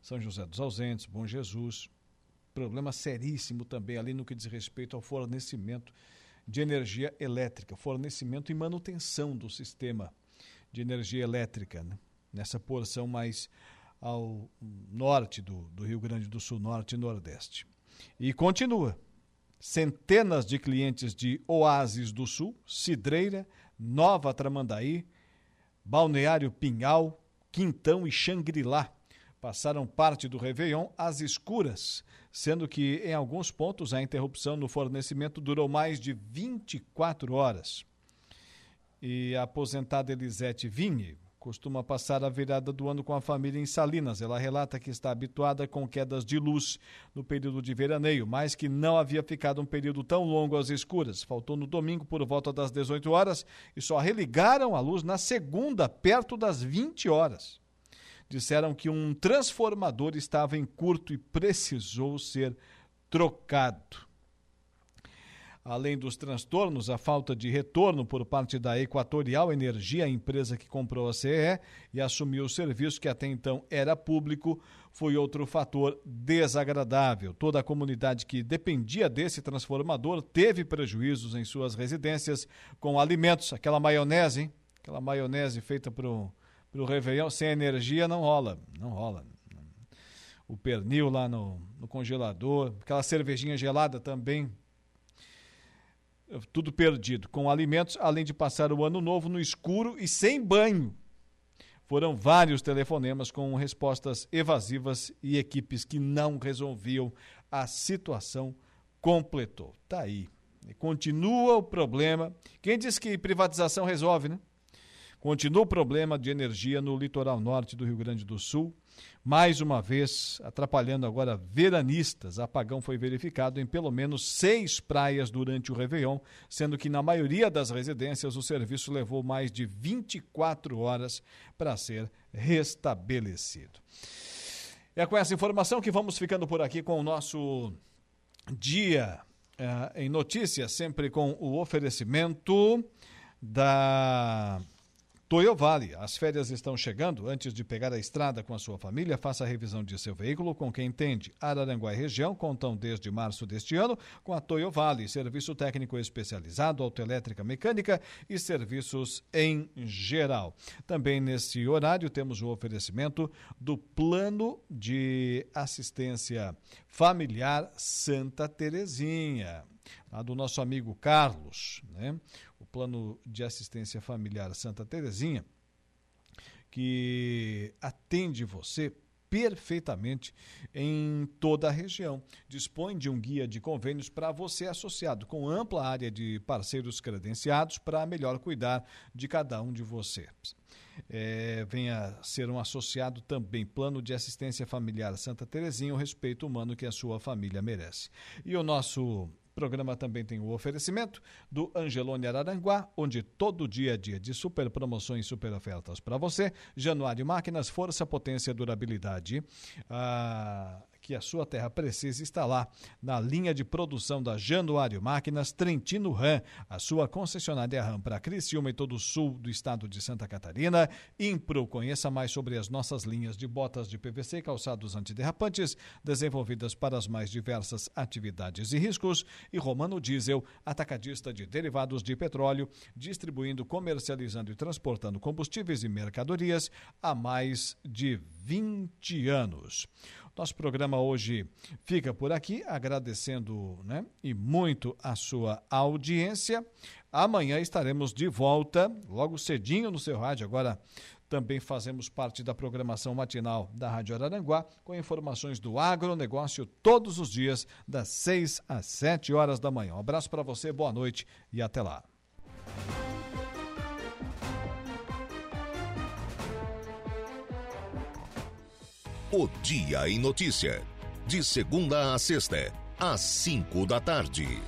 São José dos Ausentes, Bom Jesus. Problema seríssimo também ali no que diz respeito ao fornecimento de energia elétrica, fornecimento e manutenção do sistema de energia elétrica, né? nessa porção mais ao norte do, do Rio Grande do Sul, norte e nordeste. E continua. Centenas de clientes de Oásis do Sul, Cidreira, Nova Tramandaí, Balneário Pinhal, Quintão e Xangri-Lá passaram parte do Réveillon às escuras, sendo que em alguns pontos a interrupção no fornecimento durou mais de 24 horas. E a aposentada Elisete Vinhe costuma passar a virada do ano com a família em Salinas. Ela relata que está habituada com quedas de luz no período de veraneio, mas que não havia ficado um período tão longo às escuras. Faltou no domingo por volta das 18 horas e só religaram a luz na segunda, perto das 20 horas. Disseram que um transformador estava em curto e precisou ser trocado. Além dos transtornos, a falta de retorno por parte da Equatorial Energia, a empresa que comprou a CE e assumiu o serviço que até então era público, foi outro fator desagradável. Toda a comunidade que dependia desse transformador teve prejuízos em suas residências com alimentos, aquela maionese, hein? aquela maionese feita para o Réveillon, sem energia não rola, não rola o pernil lá no, no, congelador, aquela cervejinha gelada também tudo perdido, com alimentos, além de passar o ano novo no escuro e sem banho. Foram vários telefonemas com respostas evasivas e equipes que não resolviam a situação completou. Tá aí. E continua o problema. Quem diz que privatização resolve, né? Continua o problema de energia no litoral norte do Rio Grande do Sul mais uma vez atrapalhando agora veranistas. Apagão foi verificado em pelo menos seis praias durante o Réveillon, sendo que na maioria das residências o serviço levou mais de 24 horas para ser restabelecido. É com essa informação que vamos ficando por aqui com o nosso dia eh, em notícias, sempre com o oferecimento da Toyo Vale, as férias estão chegando. Antes de pegar a estrada com a sua família, faça a revisão de seu veículo com quem entende. Araranguá e região contam desde março deste ano com a Toyo Vale, serviço técnico especializado, autoelétrica mecânica e serviços em geral. Também nesse horário temos o oferecimento do Plano de Assistência Familiar Santa Terezinha, lá do nosso amigo Carlos, né? Plano de assistência familiar Santa Terezinha, que atende você perfeitamente em toda a região. Dispõe de um guia de convênios para você associado, com ampla área de parceiros credenciados para melhor cuidar de cada um de vocês. É, venha ser um associado também, Plano de Assistência Familiar Santa Terezinha, o respeito humano que a sua família merece. E o nosso programa também tem o oferecimento do Angelone Araranguá, onde todo dia é dia de super promoções super ofertas para você. Januário Máquinas, força, potência, durabilidade. Ah, que a sua terra precisa está lá na linha de produção da Januário Máquinas Trentino Ram, a sua concessionária Ram para Criciúma e todo o sul do estado de Santa Catarina. Impro, conheça mais sobre as nossas linhas de botas de PVC e calçados antiderrapantes, desenvolvidas para as mais diversas atividades e riscos. E Romano Diesel, atacadista de derivados de petróleo, distribuindo, comercializando e transportando combustíveis e mercadorias há mais de 20 anos. Nosso programa hoje fica por aqui, agradecendo né, e muito a sua audiência. Amanhã estaremos de volta, logo cedinho no seu rádio. Agora também fazemos parte da programação matinal da Rádio Araranguá, com informações do agronegócio todos os dias, das 6 às 7 horas da manhã. Um abraço para você, boa noite e até lá. O Dia em Notícia. De segunda a sexta, às cinco da tarde.